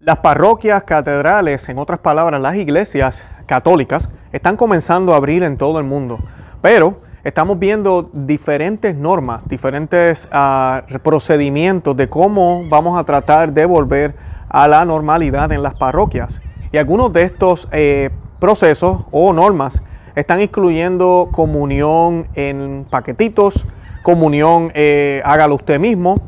Las parroquias, catedrales, en otras palabras, las iglesias católicas, están comenzando a abrir en todo el mundo. Pero estamos viendo diferentes normas, diferentes ah, procedimientos de cómo vamos a tratar de volver a la normalidad en las parroquias. Y algunos de estos eh, procesos o normas están incluyendo comunión en paquetitos, comunión eh, hágalo usted mismo,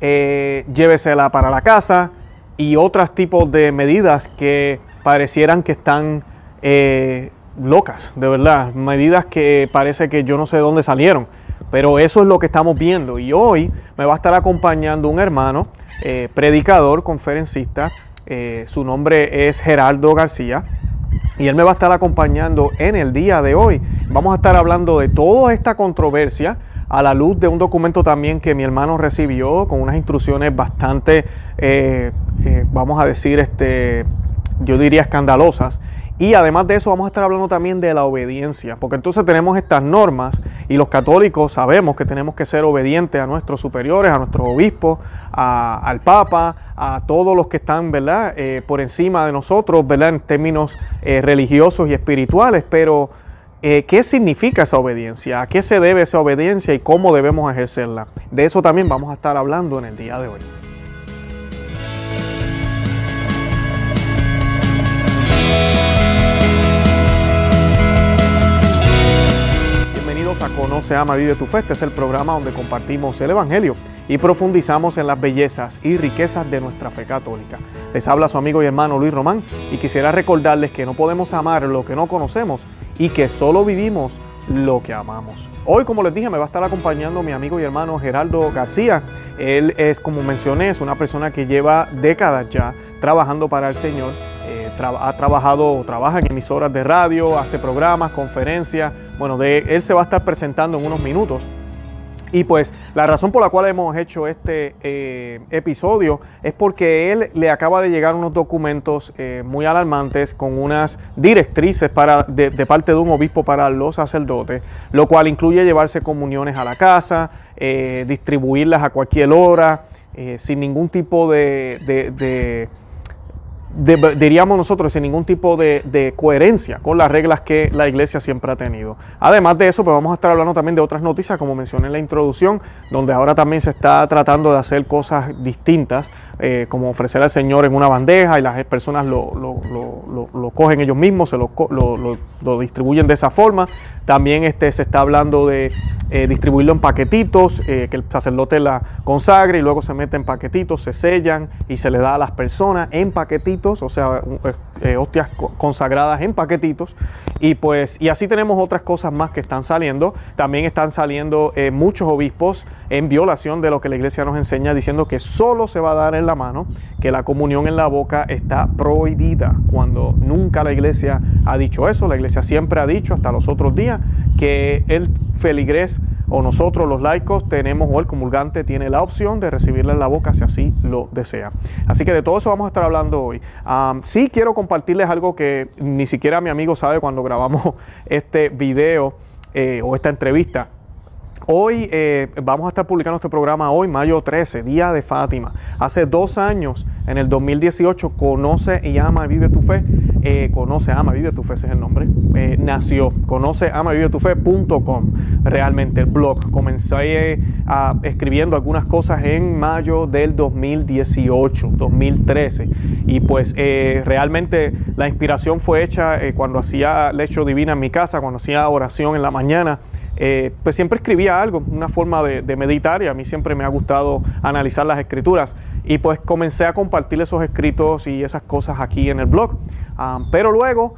eh, llévesela para la casa y otros tipos de medidas que parecieran que están eh, locas, de verdad, medidas que parece que yo no sé de dónde salieron, pero eso es lo que estamos viendo y hoy me va a estar acompañando un hermano, eh, predicador, conferencista, eh, su nombre es Gerardo García. Y él me va a estar acompañando en el día de hoy. Vamos a estar hablando de toda esta controversia a la luz de un documento también que mi hermano recibió con unas instrucciones bastante, eh, eh, vamos a decir, este, yo diría escandalosas. Y además de eso vamos a estar hablando también de la obediencia, porque entonces tenemos estas normas y los católicos sabemos que tenemos que ser obedientes a nuestros superiores, a nuestros obispos, al Papa, a todos los que están ¿verdad? Eh, por encima de nosotros ¿verdad? en términos religiosos y espirituales, pero eh, ¿qué significa esa obediencia? ¿A qué se debe esa obediencia y cómo debemos ejercerla? De eso también vamos a estar hablando en el día de hoy. Bienvenidos a Conoce, Ama, Vive tu Fe. Este es el programa donde compartimos el Evangelio y profundizamos en las bellezas y riquezas de nuestra fe católica. Les habla su amigo y hermano Luis Román y quisiera recordarles que no podemos amar lo que no conocemos y que solo vivimos lo que amamos. Hoy, como les dije, me va a estar acompañando mi amigo y hermano Gerardo García. Él es, como mencioné, es una persona que lleva décadas ya trabajando para el Señor. Eh, ha trabajado, trabaja en emisoras de radio, hace programas, conferencias. Bueno, de, él se va a estar presentando en unos minutos. Y pues la razón por la cual hemos hecho este eh, episodio es porque él le acaba de llegar unos documentos eh, muy alarmantes con unas directrices para, de, parte de un obispo para los sacerdotes, lo cual incluye llevarse comuniones a la casa, eh, distribuirlas a cualquier hora, sin ningún tipo de de, diríamos nosotros, sin ningún tipo de, de, coherencia con las reglas que la iglesia siempre ha tenido. Además de eso, pues vamos a estar hablando también de otras noticias, como mencioné en la introducción, donde ahora también se está tratando de hacer cosas distintas, eh, como ofrecer al Señor en una bandeja y las personas lo, lo, lo, lo cogen ellos mismos, se lo, distribuyen de esa forma. También este, se está hablando de eh, distribuirlo en paquetitos, eh, que el sacerdote la consagre y luego se mete en paquetitos, se sellan y se le da a las personas en paquetitos, o sea, hostias consagradas en paquetitos. Y pues, y así tenemos otras cosas más que están saliendo. También están saliendo muchos obispos en violación de lo que la iglesia nos enseña, diciendo que solo se va a dar en la mano, que la comunión en la boca está prohibida, cuando nunca la iglesia ha dicho eso. La iglesia siempre ha dicho, hasta los otros días, que el feligrés o nosotros los laicos tenemos o el comulgante tiene la opción de recibirla en la boca si así lo desea. Así que de todo eso vamos a estar hablando hoy. Um, sí quiero compartirles algo que ni siquiera mi amigo sabe cuando grabamos este video eh, o esta entrevista. Hoy eh, vamos a estar publicando este programa hoy, mayo 13, Día de Fátima. Hace dos años, en el 2018, Conoce y Ama Vive tu Fe. Eh, conoce, ama, vive tu fe, ese es el nombre. Eh, nació, conoce, ama, vive tu fe.com. Realmente el blog. Comencé a, escribiendo algunas cosas en mayo del 2018, 2013. Y pues eh, realmente la inspiración fue hecha eh, cuando hacía lecho divina en mi casa, cuando hacía oración en la mañana. Eh, pues siempre escribía algo, una forma de, meditar y a mí siempre me ha gustado analizar las escrituras y pues comencé a compartir esos escritos y esas cosas aquí en el blog. Um, pero luego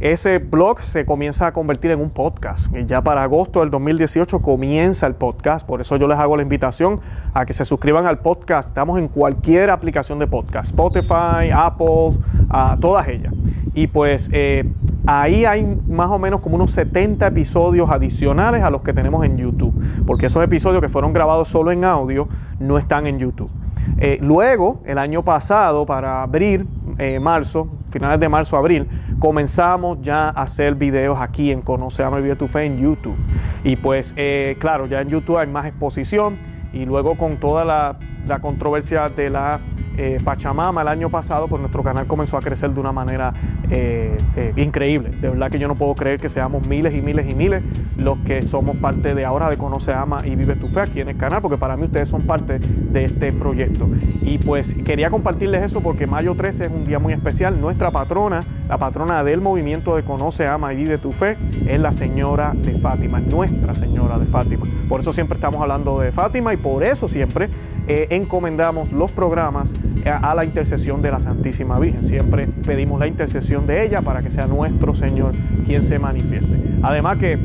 ese blog se comienza a convertir en un podcast. Y ya para agosto del 2018 comienza el podcast. Por eso yo les hago la invitación a que se suscriban al podcast. Estamos en cualquier aplicación de podcast. Spotify, Apple, todas ellas. Y pues eh, ahí hay más o menos como unos 70 episodios adicionales a los que tenemos en YouTube. Porque esos episodios que fueron grabados solo en audio no están en YouTube. Eh, luego, el año pasado, para abril, eh, marzo, finales de marzo, abril, comenzamos ya a hacer videos aquí en Conoce, Ama y Vive tu Fe en YouTube. Y pues, eh, claro, ya en YouTube hay más exposición y luego con toda la, la controversia de la eh, Pachamama el año pasado, pues nuestro canal comenzó a crecer de una manera eh, eh, increíble. De verdad que yo no puedo creer que seamos miles y miles y miles los que somos parte de ahora de Conoce, Ama y Vive tu Fe aquí en el canal, porque para mí ustedes son parte de este proyecto. Y pues quería compartirles eso porque mayo 13 es un día muy especial. Nuestra patrona, la patrona del movimiento de Conoce, Ama y Vive tu Fe, es la Señora de Fátima, Nuestra Señora de Fátima. Por eso siempre estamos hablando de Fátima y por eso siempre encomendamos los programas a la intercesión de la Santísima Virgen. Siempre pedimos la intercesión de ella para que sea nuestro Señor quien se manifieste. Además que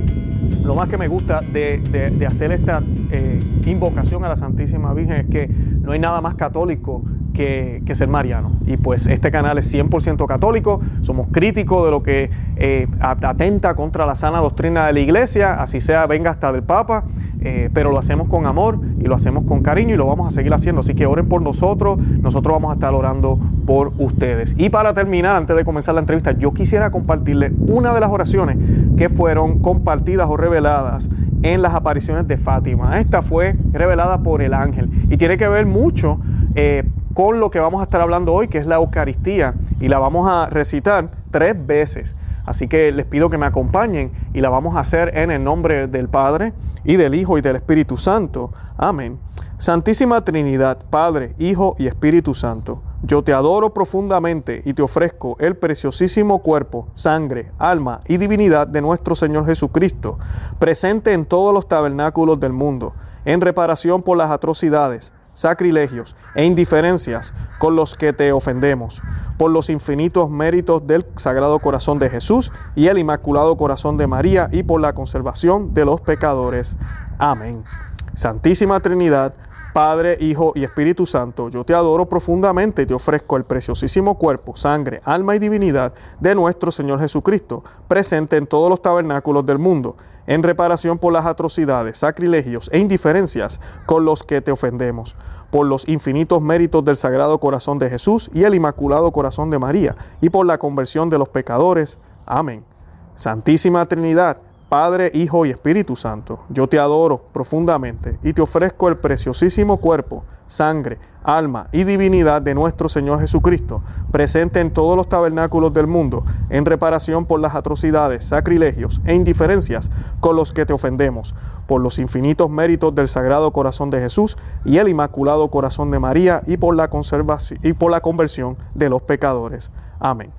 lo más que me gusta de, hacer esta eh, invocación a la Santísima Virgen es que no hay nada más católico que, ser mariano. Y pues este canal es 100% católico, somos críticos de lo que eh, atenta contra la sana doctrina de la iglesia, así sea, venga hasta del Papa, eh, pero lo hacemos con amor y lo hacemos con cariño y lo vamos a seguir haciendo. Así que oren por nosotros, nosotros vamos a estar orando por ustedes. Y para terminar, antes de comenzar la entrevista, yo quisiera compartirle una de las oraciones que fueron compartidas o reveladas en las apariciones de Fátima. Esta fue revelada por el ángel y tiene que ver mucho eh, con lo que vamos a estar hablando hoy, que es la Eucaristía, y la vamos a recitar tres veces. Así que les pido que me acompañen y la vamos a hacer en el nombre del Padre y del Hijo y del Espíritu Santo. Amén. Santísima Trinidad, Padre, Hijo y Espíritu Santo, yo te adoro profundamente y te ofrezco el preciosísimo cuerpo, sangre, alma y divinidad de nuestro Señor Jesucristo, presente en todos los tabernáculos del mundo, en reparación por las atrocidades sacrilegios e indiferencias con los que te ofendemos, por los infinitos méritos del Sagrado Corazón de Jesús y el Inmaculado Corazón de María y por la conservación de los pecadores. Amén. Santísima Trinidad, Padre, Hijo y Espíritu Santo, yo te adoro profundamente y te ofrezco el preciosísimo cuerpo, sangre, alma y divinidad de nuestro Señor Jesucristo, presente en todos los tabernáculos del mundo en reparación por las atrocidades, sacrilegios e indiferencias con los que te ofendemos, por los infinitos méritos del Sagrado Corazón de Jesús y el Inmaculado Corazón de María, y por la conversión de los pecadores. Amén. Santísima Trinidad, Padre, Hijo y Espíritu Santo, yo te adoro profundamente y te ofrezco el preciosísimo cuerpo, sangre, alma y divinidad de nuestro Señor Jesucristo, presente en todos los tabernáculos del mundo, en reparación por las atrocidades, sacrilegios e indiferencias con los que te ofendemos, por los infinitos méritos del Sagrado Corazón de Jesús y el Inmaculado Corazón de María y por la conservación y por la conversión de los pecadores. Amén.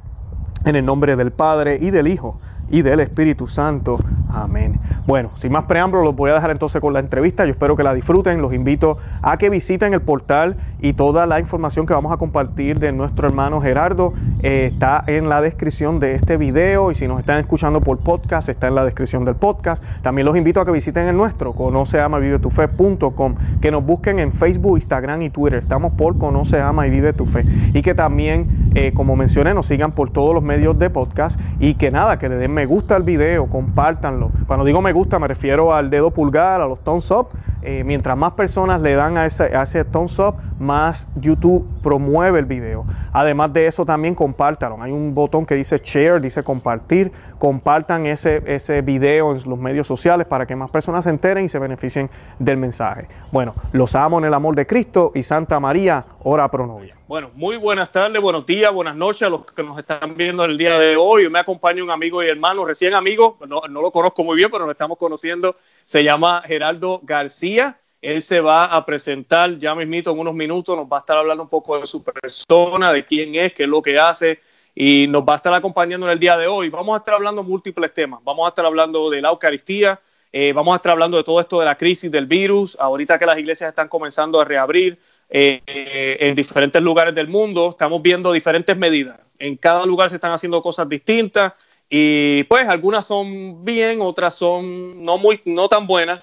En el nombre del Padre y del Hijo y del Espíritu Santo. Amén. Bueno, sin más preámbulos, los voy a dejar entonces con la entrevista. Yo espero que la disfruten. Los invito a que visiten el portal y toda la información que vamos a compartir de nuestro hermano Gerardo eh, está en la descripción de este video. Y si nos están escuchando por podcast, está en la descripción del podcast. También los invito a que visiten el nuestro, conoce ama vive tu fe.com, que nos busquen en Facebook, Instagram y Twitter. Estamos por Conoce, Ama y Vive tu Fe. Y que también, eh, como mencioné, nos sigan por todos los medios de podcast y que nada, que le den me gusta al video, compártanlo. Cuando digo me gusta me refiero al dedo pulgar, a los thumbs up. Eh, mientras más personas le dan a ese, a ese thumbs up, más YouTube promueve el video. Además de eso, también compártanlo. Hay un botón que dice share, dice compartir. Compartan ese, ese video en los medios sociales para que más personas se enteren y se beneficien del mensaje. Bueno, los amo en el amor de Cristo y Santa María, ora pro nobis. Bueno, muy buenas tardes, buenos días, buenas noches a los que nos están viendo el día de hoy. Me acompaña un amigo y hermano, recién amigo, no, no lo conozco muy bien, pero nos estamos conociendo. Se llama Geraldo García él se va a presentar ya mismito en unos minutos, nos va a estar hablando un poco de su persona, de quién es, qué es lo que hace y nos va a estar acompañando en el día de hoy. Vamos a estar hablando múltiples temas. Vamos a estar hablando de la Eucaristía, eh, vamos a estar hablando de todo esto de la crisis del virus, ahorita que las iglesias están comenzando a reabrir eh, en diferentes lugares del mundo, estamos viendo diferentes medidas. En cada lugar se están haciendo cosas distintas y pues algunas son bien, otras son no muy no tan buenas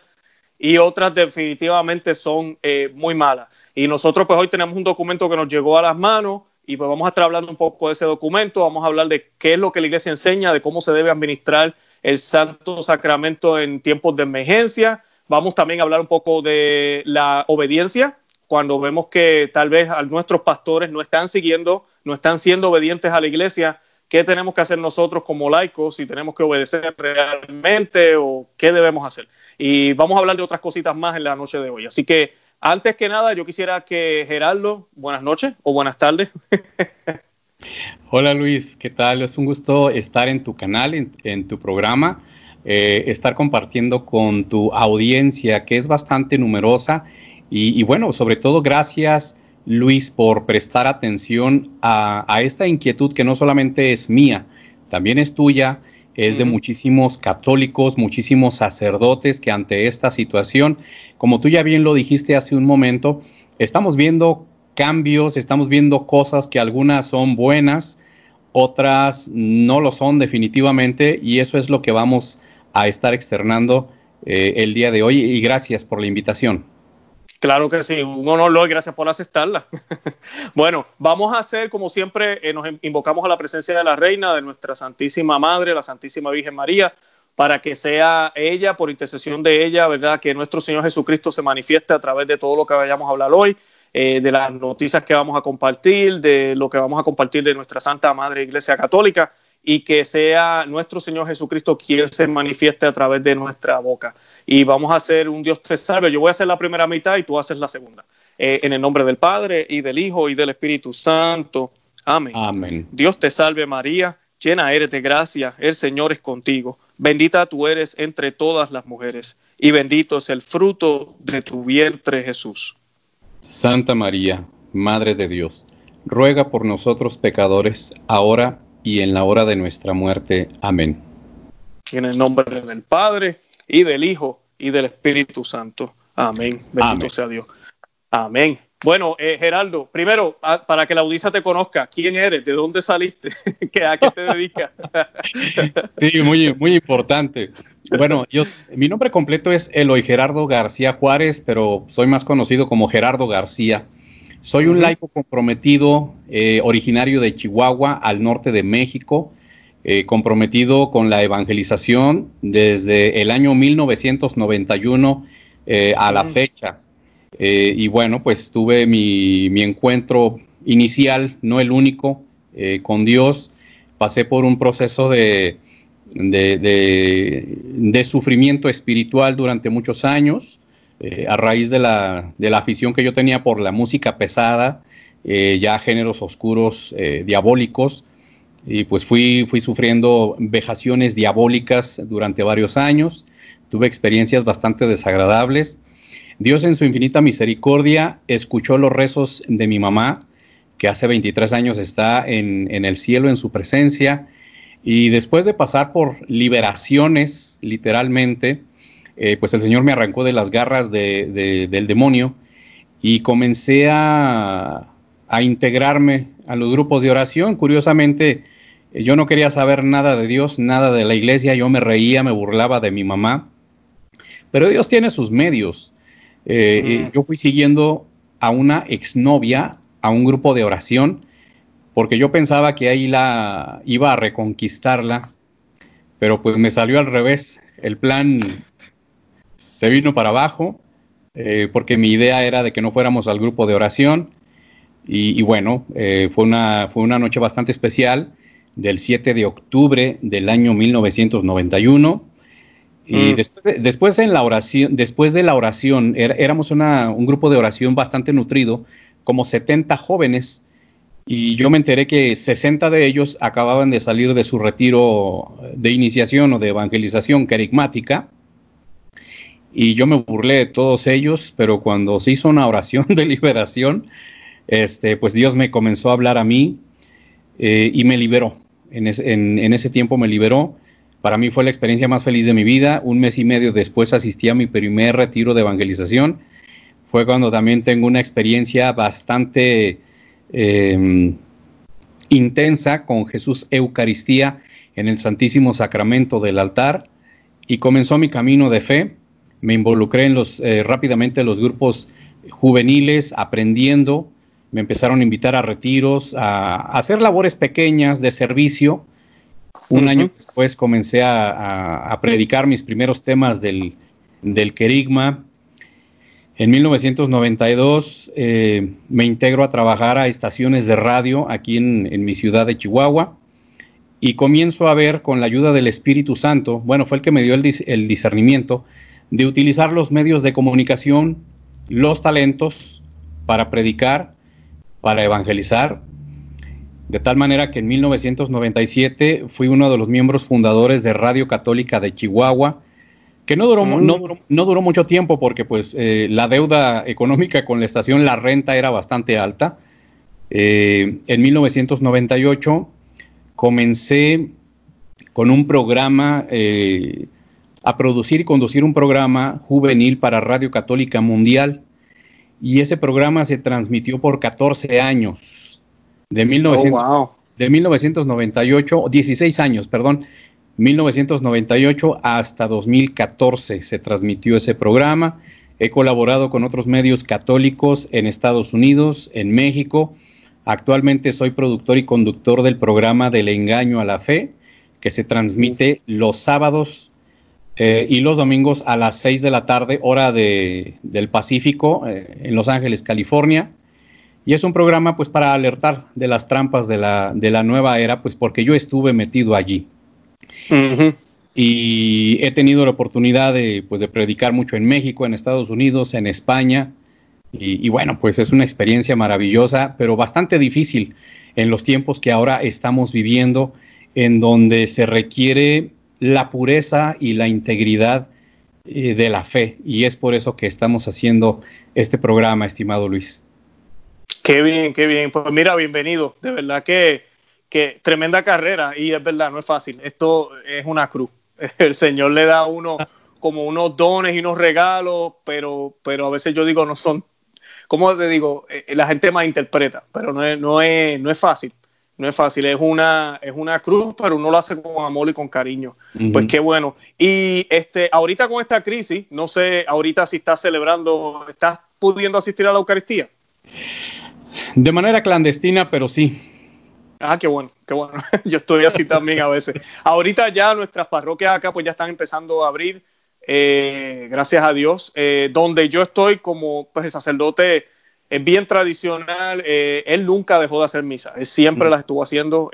y otras definitivamente son eh, muy malas. Y nosotros pues hoy tenemos un documento que nos llegó a las manos y pues vamos a estar hablando un poco de ese documento, vamos a hablar de qué es lo que la iglesia enseña, de cómo se debe administrar el Santo Sacramento en tiempos de emergencia. Vamos también a hablar un poco de la obediencia, cuando vemos que tal vez nuestros pastores no están siguiendo, no están siendo obedientes a la iglesia, ¿qué tenemos que hacer nosotros como laicos? Si tenemos que obedecer realmente o qué debemos hacer y vamos a hablar de otras cositas más en la noche de hoy. Así que Antes que nada, yo quisiera que Gerardo, buenas noches o buenas tardes. Hola Luis, ¿qué tal? Es un gusto estar en tu canal, en, tu programa, eh, estar compartiendo con tu audiencia que es bastante numerosa y, bueno, sobre todo gracias Luis por prestar atención a, esta inquietud que no solamente es mía, también es tuya, es de muchísimos católicos, muchísimos sacerdotes que ante esta situación, como tú ya bien lo dijiste hace un momento, estamos viendo cambios, estamos viendo cosas que algunas son buenas, otras no lo son definitivamente y eso es lo que vamos a estar externando eh, el día de hoy y gracias por la invitación. Claro que sí, un honor, gracias por aceptarla. bueno, vamos a hacer, como siempre, eh, nos invocamos a la presencia de la Reina, de nuestra Santísima Madre, la Santísima Virgen María, para que sea ella, por intercesión de ella, ¿verdad? Que nuestro Señor Jesucristo se manifieste a través de todo lo que vayamos a hablar hoy eh, de las noticias que vamos a compartir, de lo que vamos a compartir de nuestra Santa Madre Iglesia Católica y que sea nuestro Señor Jesucristo quien se manifieste a través de nuestra boca. Y vamos a hacer un Dios te salve. Yo voy a hacer la primera mitad y tú haces la segunda. Eh, en el nombre del Padre y del Hijo y del Espíritu Santo. Amén. Amén. Dios te salve María, llena eres de gracia, el Señor es contigo. Bendita tú eres entre todas las mujeres y bendito es el fruto de tu vientre Jesús. Santa María, Madre de Dios, ruega por nosotros pecadores, ahora y en la hora de nuestra muerte. Amén. En el nombre del Padre, y del Hijo, y del Espíritu Santo. Amén. Bendito sea Dios. Amén. Bueno, eh, Geraldo, primero, para que la audiencia te conozca, ¿quién eres? ¿De dónde saliste? ¿A qué te dedicas? sí, muy, muy importante. Bueno, yo, mi nombre completo es Eloy Gerardo García Juárez, pero soy más conocido como Gerardo García. Soy un laico comprometido, eh, originario de Chihuahua, al norte de México, eh, comprometido con la evangelización desde el año 1991 eh, a la fecha. y bueno, pues tuve mi, mi, encuentro inicial, no el único, con Dios. Pasé por un proceso de, de, sufrimiento espiritual durante muchos años, eh, a raíz de la, afición que yo tenía por la música pesada, eh, ya géneros oscuros, eh, diabólicos, y pues fui, fui sufriendo vejaciones diabólicas durante varios años, tuve experiencias bastante desagradables. Dios en su infinita misericordia escuchó los rezos de mi mamá, que hace 23 años está en, en el cielo en su presencia, y después de pasar por liberaciones, literalmente, eh, pues el Señor me arrancó de las garras del demonio y comencé a, integrarme a los grupos de oración. Curiosamente, eh, yo no quería saber nada de Dios, nada de la iglesia, yo me reía, me burlaba de mi mamá, pero Dios tiene sus medios. Eh, yo fui siguiendo a una exnovia, a un grupo de oración, porque yo pensaba que ahí la iba a reconquistarla, pero pues me salió al revés. El plan se vino para abajo, eh, porque mi idea era de que no fuéramos al grupo de oración. Y, bueno, eh, fue, una, fue una noche bastante especial del 7 de octubre del año 1991. Y mm. después, después, en la oración, después de la oración, éramos un grupo de oración bastante nutrido, como 70 jóvenes y yo me enteré que 60 de ellos acababan de salir de su retiro de iniciación o de evangelización carismática. Y yo me burlé de todos ellos, pero cuando se hizo una oración de liberación, este, pues Dios me comenzó a hablar a mí eh, y me liberó. En, ese tiempo me liberó. Para mí fue la experiencia más feliz de mi vida. Un mes y medio después asistí a mi primer retiro de evangelización. Fue cuando también tengo una experiencia bastante Em, intensa con Jesús Eucaristía en el Santísimo Sacramento del altar y comenzó mi camino de fe. Me involucré en los, eh, rápidamente en los grupos juveniles, aprendiendo. Me empezaron a invitar a retiros, a, hacer labores pequeñas de servicio. Un año después comencé a, predicar mis primeros temas del, del querigma en 1992 eh, me integro a trabajar a estaciones de radio aquí en, mi ciudad de Chihuahua y comienzo a ver con la ayuda del Espíritu Santo, bueno, fue el que me dio el, discernimiento de utilizar los medios de comunicación los talentos para predicar, para evangelizar, de tal manera que en 1997 fui uno de los miembros fundadores de Radio Católica de Chihuahua, que no duró, mm. no, duró mucho tiempo porque pues eh, la deuda económica con la estación, la renta era bastante alta. Eh, en 1998 comencé con un programa, eh, a producir y conducir un programa juvenil para Radio Católica Mundial y ese programa se transmitió por 14 años, de, 1900, de 1998, 16 años, perdón, 1998 hasta 2014 se transmitió ese programa. He colaborado con otros medios católicos en Estados Unidos, en México. Actualmente soy productor y conductor del programa del engaño a la fe, que se transmite los sábados eh, y los domingos a las 6 de la tarde, hora del Pacífico, eh, en Los Ángeles, California. Y es un programa pues para alertar de las trampas de la, de la nueva era, pues porque yo estuve metido allí. Y he tenido la oportunidad de, pues, de predicar mucho en México, en Estados Unidos, en España. Y, bueno, pues es una experiencia maravillosa, pero bastante difícil en los tiempos que ahora estamos viviendo, en donde se requiere la pureza y la integridad eh, de la fe. Y es por eso que estamos haciendo este programa, estimado Luis. Qué bien, qué bien. Pues mira, bienvenido. De verdad que que tremenda carrera y es verdad, no es fácil. Esto es una cruz. El Señor le da a uno como unos dones y unos regalos, pero, pero a veces yo digo, no son, como te digo, eh, la gente interpreta, pero no es, no es, no es fácil. No es fácil, es una, es una cruz, pero uno lo hace con amor y con cariño. Pues qué bueno. Y este, ahorita con esta crisis, no sé, ahorita si estás celebrando, ¿estás pudiendo asistir a la Eucaristía? De manera clandestina, pero sí. Ah, qué bueno, qué bueno. Yo estoy así también a veces. Ahorita ya nuestras parroquias acá pues ya están empezando a abrir, eh, gracias a Dios. Eh, donde yo estoy como pues, el sacerdote es bien tradicional, eh, él nunca dejó de hacer misa, él siempre las estuvo haciendo,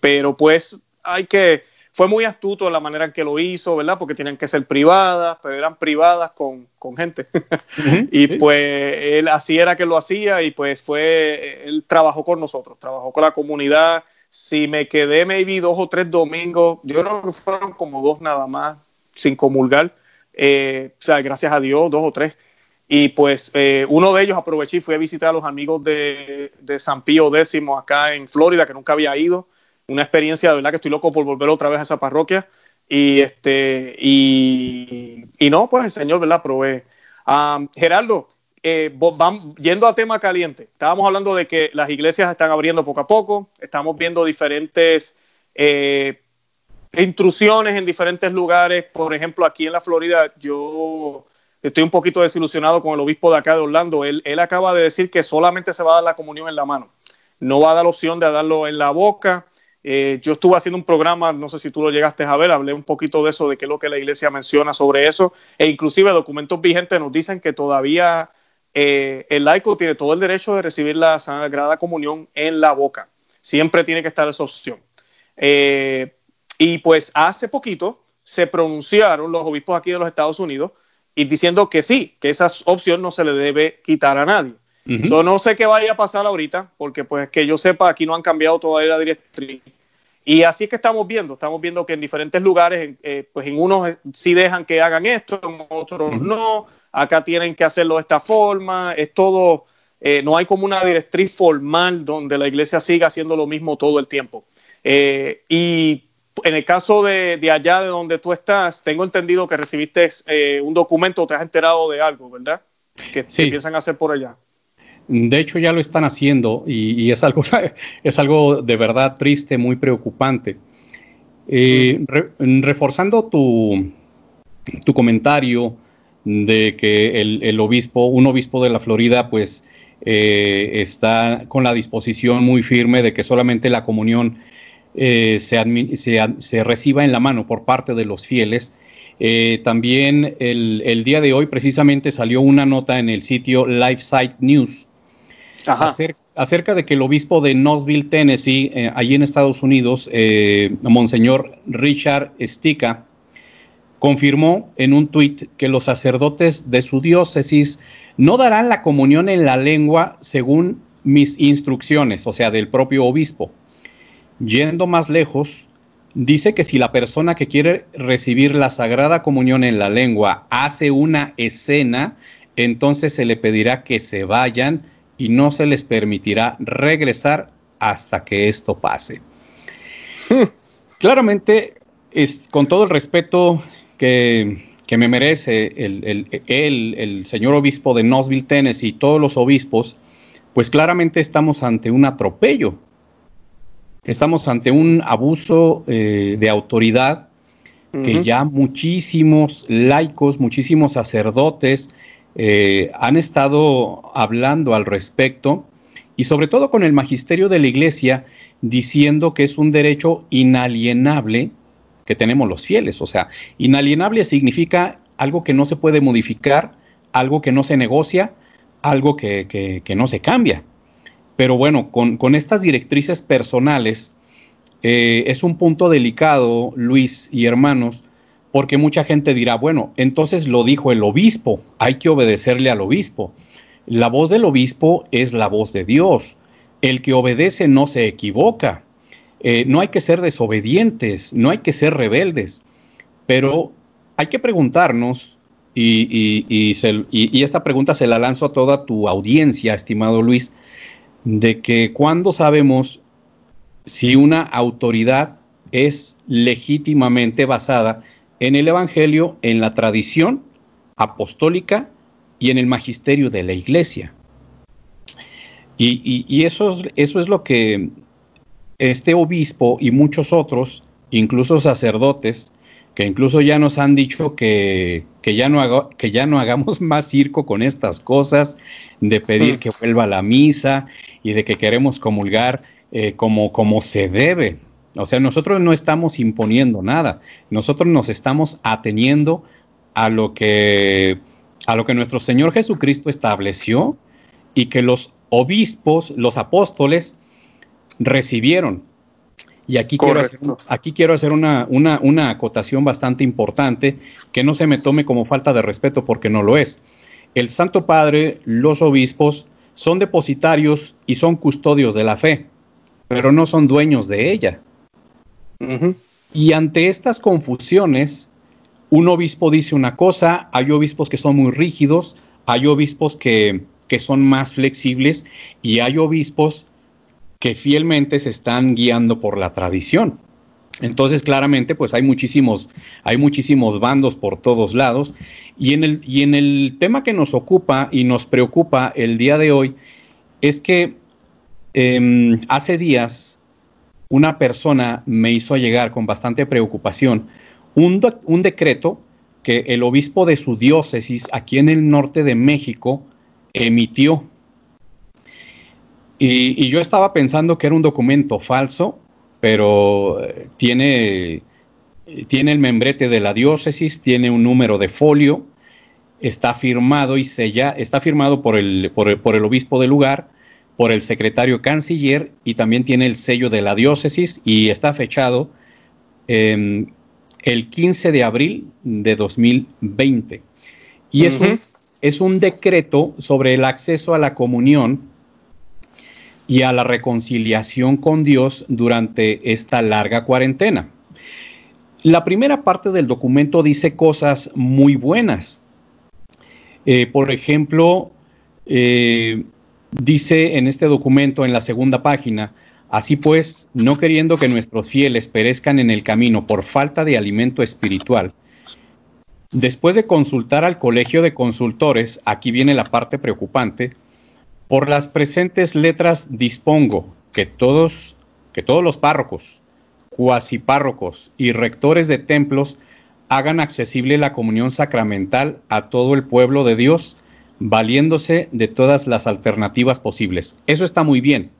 pero pues hay que fue muy astuto en la manera en que lo hizo, ¿verdad? Porque tienen que ser privadas, pero eran privadas con, gente. y pues él así era que lo hacía y pues fue, él trabajó con nosotros, trabajó con la comunidad. Si me quedé maybe dos o tres domingos, yo creo que fueron como dos nada más, sin comulgar. Eh, o sea, gracias a Dios, dos o tres. Y pues eh, uno de ellos aproveché y fui a visitar a los amigos de, de San Pío X acá en Florida, que nunca había ido una experiencia de verdad que estoy loco por volver otra vez a esa parroquia. Y este, y, no, pues el Señor, ¿verdad? Provee. Gerardo, eh, yendo a tema caliente, estábamos hablando de que las iglesias están abriendo poco a poco, estamos viendo diferentes eh, intrusiones en diferentes lugares. Por ejemplo, aquí en la Florida, yo estoy un poquito desilusionado con el obispo de acá de Orlando. Él, él acaba de decir que solamente se va a dar la comunión en la mano. No va a dar la opción de darlo en la boca. Eh, yo estuve haciendo un programa, no sé si tú lo llegaste a ver, hablé un poquito de eso, de qué es lo que la iglesia menciona sobre eso, e inclusive documentos vigentes nos dicen que todavía eh, el laico tiene todo el derecho de recibir la Sagrada Comunión en la boca. Siempre tiene que estar esa opción. Eh, y pues hace poquito se pronunciaron los obispos aquí de los Estados Unidos y diciendo que sí, que esa opción no se le debe quitar a nadie. No sé qué vaya a pasar ahorita, porque pues que yo sepa, aquí no han cambiado todavía la directriz. Y así es que estamos viendo, estamos viendo que en diferentes lugares, eh, pues en unos sí dejan que hagan esto, en otros no, acá tienen que hacerlo de esta forma, es todo, eh, no hay como una directriz formal donde la iglesia siga haciendo lo mismo todo el tiempo. Eh, y en el caso de, allá de donde tú estás, tengo entendido que recibiste un documento, te has enterado de algo, ¿verdad? Que, sí. empiezan a hacer por allá. De hecho, ya lo están haciendo y, es, algo, es algo de verdad triste, muy preocupante. Eh, reforzando tu, tu, comentario de que el, obispo, un obispo de la Florida, pues eh, está con la disposición muy firme de que solamente la comunión eh, se, reciba en la mano por parte de los fieles. también el, el, día de hoy precisamente salió una nota en el sitio LifeSite News Acerca, de que el obispo de Knoxville, Tennessee, eh, allí en Estados Unidos, eh, Monseñor Richard Stica, confirmó en un tuit que los sacerdotes de su diócesis no darán la comunión en la lengua según mis instrucciones, o sea, del propio obispo. Yendo más lejos, dice que si la persona que quiere recibir la Sagrada Comunión en la lengua hace una escena, entonces se le pedirá que se vayan y no se les permitirá regresar hasta que esto pase. Hmm. Claramente, es, con todo el respeto que, me merece el, el, señor obispo de Knoxville, Tennessee y todos los obispos, pues claramente estamos ante un atropello. Estamos ante un abuso eh, de autoridad que ya muchísimos laicos, muchísimos sacerdotes eh, han estado hablando al respecto y sobre todo con el magisterio de la iglesia diciendo que es un derecho inalienable que tenemos los fieles. O sea, inalienable significa algo que no se puede modificar, algo que no se negocia, algo que, no se cambia. Pero bueno, con, estas directrices personales eh, es un punto delicado, Luis y hermanos, porque mucha gente dirá, bueno, entonces lo dijo el obispo, hay que obedecerle al obispo. La voz del obispo es la voz de Dios. El que obedece no se equivoca. Eh, no hay que ser desobedientes, no hay que ser rebeldes, pero hay que preguntarnos, y, y, esta pregunta se la lanzo a toda tu audiencia, estimado Luis, de que cuando sabemos si una autoridad es legítimamente basada en el Evangelio, en la tradición apostólica y en el magisterio de la iglesia. Y, eso, es, lo que este obispo y muchos otros, incluso sacerdotes, que incluso ya nos han dicho que, ya, no que ya no hagamos más circo con estas cosas, de pedir que vuelva la misa y de que queremos comulgar eh, como, como se debe. O sea, nosotros no estamos imponiendo nada, nosotros nos estamos ateniendo a lo que, a lo que nuestro Señor Jesucristo estableció y que los obispos, los apóstoles, recibieron. Y aquí quiero hacer, aquí quiero hacer una, una, una, acotación bastante importante que no se me tome como falta de respeto porque no lo es. El Santo Padre, los obispos, son depositarios y son custodios de la fe, pero no son dueños de ella. Y ante estas confusiones, un obispo dice una cosa, hay obispos que son muy rígidos, hay obispos que, que son más flexibles y hay obispos que fielmente se están guiando por la tradición. Entonces, claramente, pues hay muchísimos, hay muchísimos bandos por todos lados. Y en, el, y en el tema que nos ocupa y nos preocupa el día de hoy, es que em, hace días una persona me hizo llegar con bastante preocupación un, un decreto que el obispo de su diócesis aquí en el norte de México emitió y, yo estaba pensando que era un documento falso, pero eh, tiene, tiene el membrete de la diócesis, tiene un número de folio, está firmado y sella, está firmado por el, por el, obispo del lugar, por el secretario canciller y también tiene el sello de la diócesis y está fechado el 15 de abril de 2020. Y es, es un decreto sobre el acceso a la comunión y a la reconciliación con Dios durante esta larga cuarentena. La primera parte del documento dice cosas muy buenas. Eh, por ejemplo, eh, dice en este documento, en la segunda página, así pues, no queriendo que nuestros fieles perezcan en el camino por falta de alimento espiritual, después de consultar al colegio de consultores, aquí viene la parte preocupante, por las presentes letras dispongo que todos, que todos los párrocos, cuasi párrocos y rectores de templos hagan accesible la comunión sacramental a todo el pueblo de Dios, valiéndose de todas las alternativas posibles. Eso está muy bien,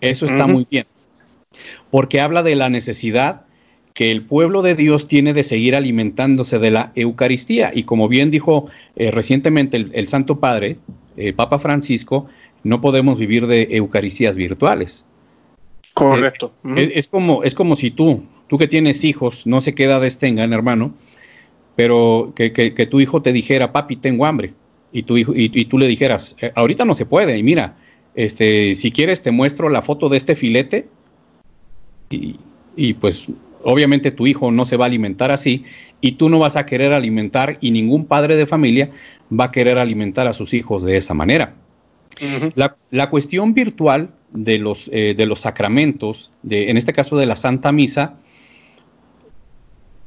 eso está muy bien, porque habla de la necesidad que el pueblo de Dios tiene de seguir alimentándose de la Eucaristía. Y como bien dijo eh, recientemente el, Santo Padre, el Papa Francisco, no podemos vivir de Eucaristías virtuales. Correcto. Es, como, es como si tú, tú que tienes hijos, no sé qué edades tengan, hermano, pero que, tu hijo te dijera, papi, tengo hambre, y, tu hijo, y, tú le dijeras, eh, ahorita no se puede, y mira, este, si quieres te muestro la foto de este filete, y, y pues obviamente tu hijo no se va a alimentar así, y tú no vas a querer alimentar, y ningún padre de familia va a querer alimentar a sus hijos de esa manera. La, cuestión virtual de los, eh, sacramentos, en este caso de la Santa Misa,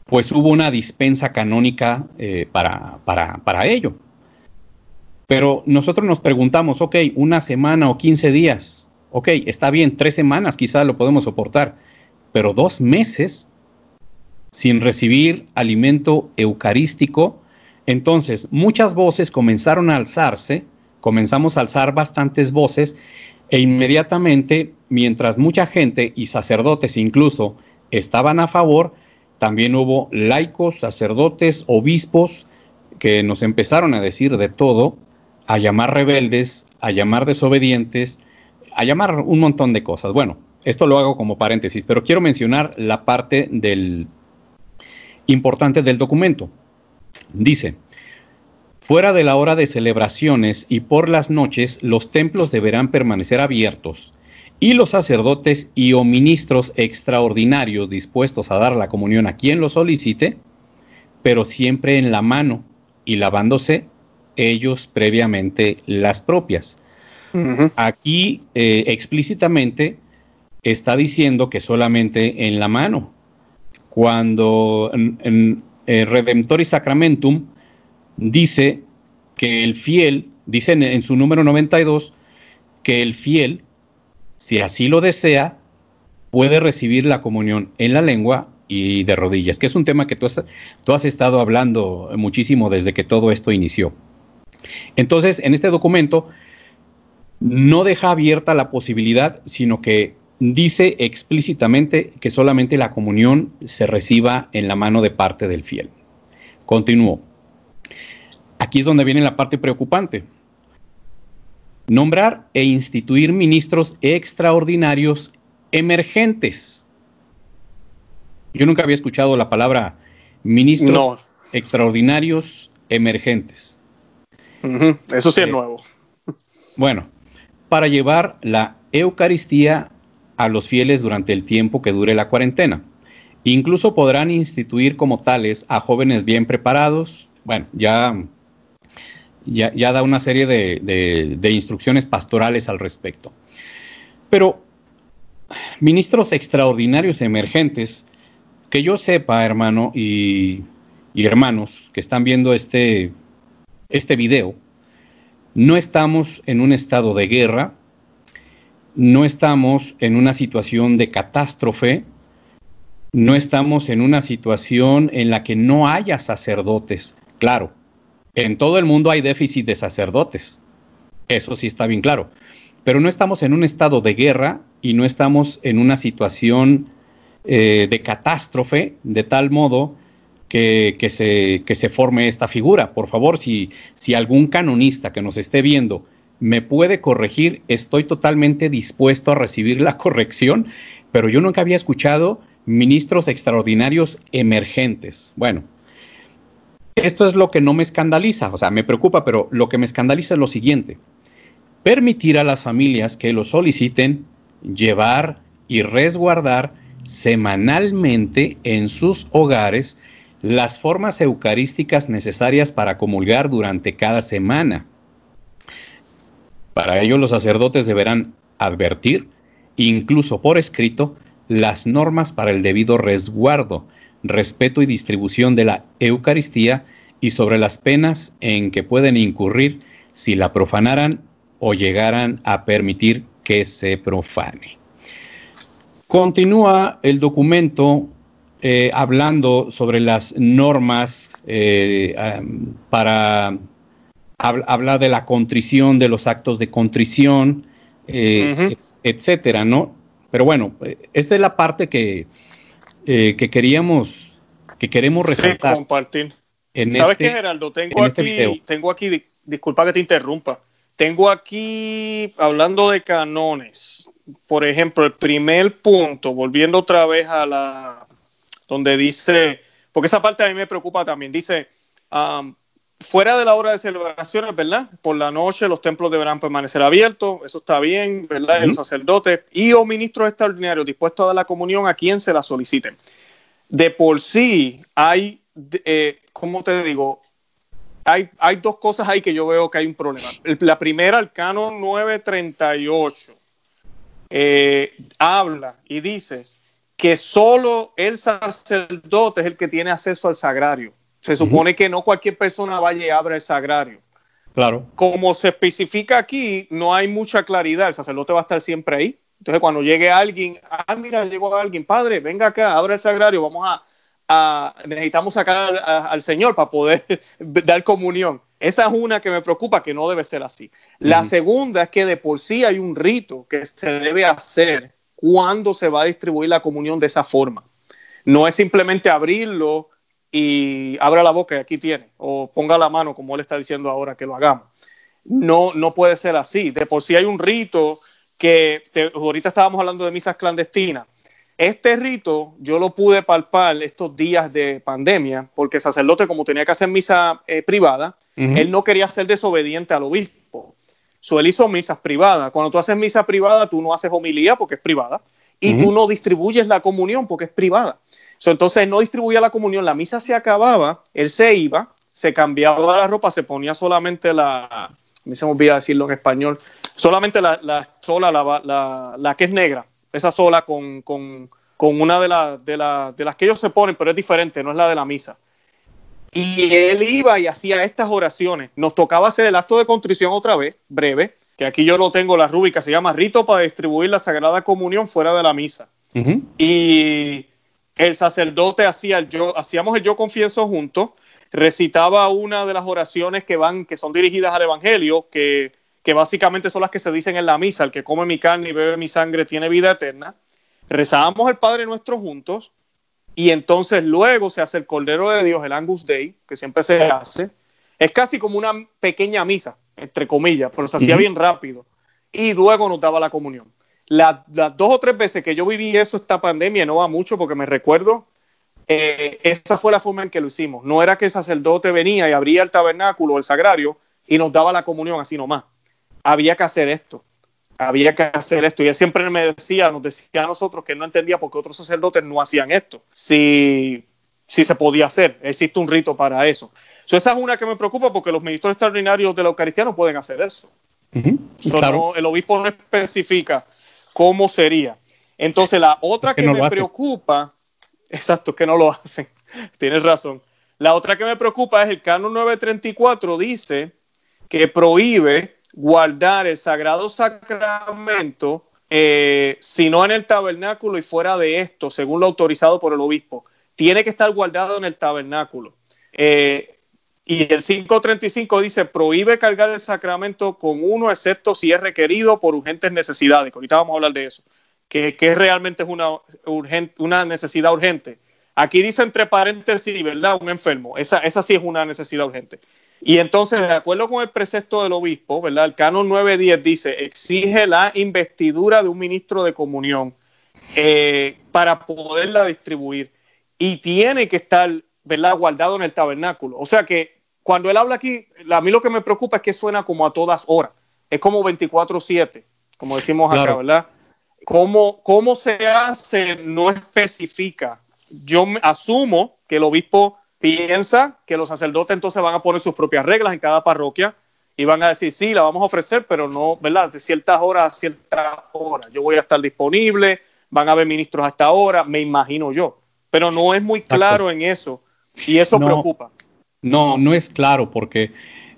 pues hubo una dispensa canónica eh, para, para, ello. Pero nosotros nos preguntamos, ok, una semana o 15 días, ok, está bien, tres semanas quizás lo podemos soportar, pero dos meses sin recibir alimento eucarístico, entonces muchas voces comenzaron a alzarse, comenzamos a alzar bastantes voces, e inmediatamente, mientras mucha gente y sacerdotes incluso estaban a favor, también hubo laicos, sacerdotes, obispos, que nos empezaron a decir de todo, a llamar rebeldes, a llamar desobedientes, a llamar un montón de cosas. Bueno, esto lo hago como paréntesis, pero quiero mencionar la parte del importante del documento. Dice, fuera de la hora de celebraciones y por las noches, los templos deberán permanecer abiertos y los sacerdotes y o ministros extraordinarios dispuestos a dar la comunión a quien lo solicite, pero siempre en la mano y lavándose ellos previamente las propias. Aquí eh, explícitamente está diciendo que solamente en la mano. Cuando en, eh, Redemptor y Sacramentum dice que el fiel, dice en su número 92, que el fiel si así lo desea, puede recibir la comunión en la lengua y de rodillas, que es un tema que tú has, estado hablando muchísimo desde que todo esto inició. Entonces, en este documento no deja abierta la posibilidad, sino que dice explícitamente que solamente la comunión se reciba en la mano de parte del fiel. Continúo. Aquí es donde viene la parte preocupante. Nombrar e instituir ministros extraordinarios emergentes. Yo nunca había escuchado la palabra ministros extraordinarios emergentes. Eso sí es eh, nuevo. Bueno, para llevar la Eucaristía a los fieles durante el tiempo que dure la cuarentena. Incluso podrán instituir como tales a jóvenes bien preparados. Bueno, ya ya, da una serie de, instrucciones pastorales al respecto. Pero ministros extraordinarios emergentes, que yo sepa, hermano y, hermanos que están viendo este, este video, no estamos en un estado de guerra, no estamos en una situación de catástrofe, no estamos en una situación en la que no haya sacerdotes. Claro, en todo el mundo hay déficit de sacerdotes. Eso sí está bien claro. Pero no estamos en un estado de guerra y no estamos en una situación eh, de catástrofe de tal modo que, se, se, forme esta figura. Por favor, si, si algún canonista que nos esté viendo me puede corregir, estoy totalmente dispuesto a recibir la corrección, pero yo nunca había escuchado ministros extraordinarios emergentes. Bueno, esto es lo que no me escandaliza, o sea, me preocupa, pero lo que me escandaliza es lo siguiente. Permitir a las familias que lo soliciten llevar y resguardar semanalmente en sus hogares las formas eucarísticas necesarias para comulgar durante cada semana. Para ello los sacerdotes deberán advertir, incluso por escrito, las normas para el debido resguardo, respeto y distribución de la Eucaristía y sobre las penas en que pueden incurrir si la profanaran o llegaran a permitir que se profane. Continúa el documento eh, hablando sobre las normas eh, para hablar de la contrición, de los actos de contrición, eh, etcétera, ¿no? Pero bueno, esta es la parte que, eh, que queríamos, que queremos resaltar. compartir. ¿Sabes este qué, Geraldo? Tengo este aquí, tengo aquí, disculpa que te interrumpa. Tengo aquí, hablando de canones, por ejemplo, el primer punto, volviendo otra vez a la, donde dice, porque esa parte a mí me preocupa también. Dice, um, fuera de la hora de celebraciones, ¿verdad? Por la noche los templos deberán permanecer abiertos, eso está bien, ¿verdad? los sacerdotes y o ministros extraordinarios dispuestos a dar la comunión a quien se la soliciten. De por sí hay, eh, ¿cómo te digo? Hay, hay dos cosas ahí que yo veo que hay un problema. La primera, el canon 938, eh, habla y dice que solo el sacerdote es el que tiene acceso al sagrario. Se supone que no cualquier persona vaya y abra el sagrario. Claro. Como se especifica aquí, no hay mucha claridad. El sacerdote va a estar siempre ahí. Entonces, cuando llegue alguien, ah, mira, llegó alguien, padre, venga acá, abra el sagrario, vamos a, necesitamos sacar al Señor para poder dar comunión. Esa es una que me preocupa, que no debe ser así. La segunda es que de por sí hay un rito que se debe hacer cuando se va a distribuir la comunión de esa forma. No es simplemente abrirlo y abra la boca y aquí tiene, o ponga la mano como él está diciendo ahora que lo hagamos. No, no puede ser así. De por sí hay un rito que ahorita estábamos hablando de misas clandestinas. Este rito yo lo pude palpar estos días de pandemia, porque el sacerdote, como tenía que hacer misa eh, privada, él no quería ser desobediente al obispo. So, él hizo misas privadas. Cuando tú haces misa privada, tú no haces homilía porque es privada, y tú no distribuyes la comunión porque es privada entonces no distribuía la comunión, la misa se acababa, él se iba, se cambiaba la ropa, se ponía solamente la, mí se me olvida decirlo en español, solamente la, la sola, la, la, que es negra, esa sola con, con, con una de, de, de las que ellos se ponen, pero es diferente, no es la de la misa. Y él iba y hacía estas oraciones. Nos tocaba hacer el acto de contrición otra vez, breve, que aquí yo lo tengo, la rúbrica, se llama Rito para distribuir la Sagrada Comunión fuera de la misa. Y el sacerdote hacía el yo, hacíamos el yo confieso juntos, recitaba una de las oraciones que van, que son dirigidas al Evangelio, que, que básicamente son las que se dicen en la misa, el que come mi carne y bebe mi sangre tiene vida eterna. Rezábamos el Padre nuestro juntos, y entonces luego se hace el Cordero de Dios, el Angus Day, que siempre se hace. Es casi como una pequeña misa, entre comillas, pero se hacía bien rápido. Y luego nos daba la comunión las dos o tres veces que yo viví eso, esta pandemia, no va mucho porque me recuerdo, eh, esa fue la forma en que lo hicimos. No era que el sacerdote venía y abría el tabernáculo, el sagrario, y nos daba la comunión así nomás. Había que hacer esto. Había que hacer esto. Y él siempre me decía, nos decía a nosotros que no entendía por qué otros sacerdotes no hacían esto. Si, si se podía hacer. Existe un rito para eso. esa es una que me preocupa porque los ministros extraordinarios de la Eucaristía no pueden hacer eso. el obispo no especifica cómo sería. Entonces, la otra que, me preocupa, exacto, que no lo hacen, tienes razón. La otra que me preocupa es el canon 934 dice que prohíbe guardar el sagrado sacramento eh, si no en el tabernáculo y fuera de esto, según lo autorizado por el obispo. Tiene que estar guardado en el tabernáculo. Eh, y el 535 dice, prohíbe cargar el sacramento con uno, excepto si es requerido por urgentes necesidades. ahorita vamos a hablar de eso. Que, realmente es una, una necesidad urgente. Aquí dice entre paréntesis, ¿verdad? Un enfermo. Esa, esa sí es una necesidad urgente. Y entonces, de acuerdo con el precepto del obispo, ¿verdad? El canon 910 dice, exige la investidura de un ministro de comunión eh, para poderla distribuir. Y tiene que estar, ¿verdad? Guardado en el tabernáculo. O sea que cuando él habla aquí, a mí lo que me preocupa es que suena como a todas horas. Es como 24-7, como decimos acá, ¿verdad? ¿Cómo, ¿Cómo se hace? No especifica. Yo asumo que el obispo piensa que los sacerdotes entonces van a poner sus propias reglas en cada parroquia y van a decir, sí, la vamos a ofrecer, pero no, ¿verdad? De ciertas horas a ciertas horas. Yo voy a estar disponible, van a haber ministros hasta ahora, me imagino yo. Pero no es muy claro en eso y eso preocupa. No, no es claro porque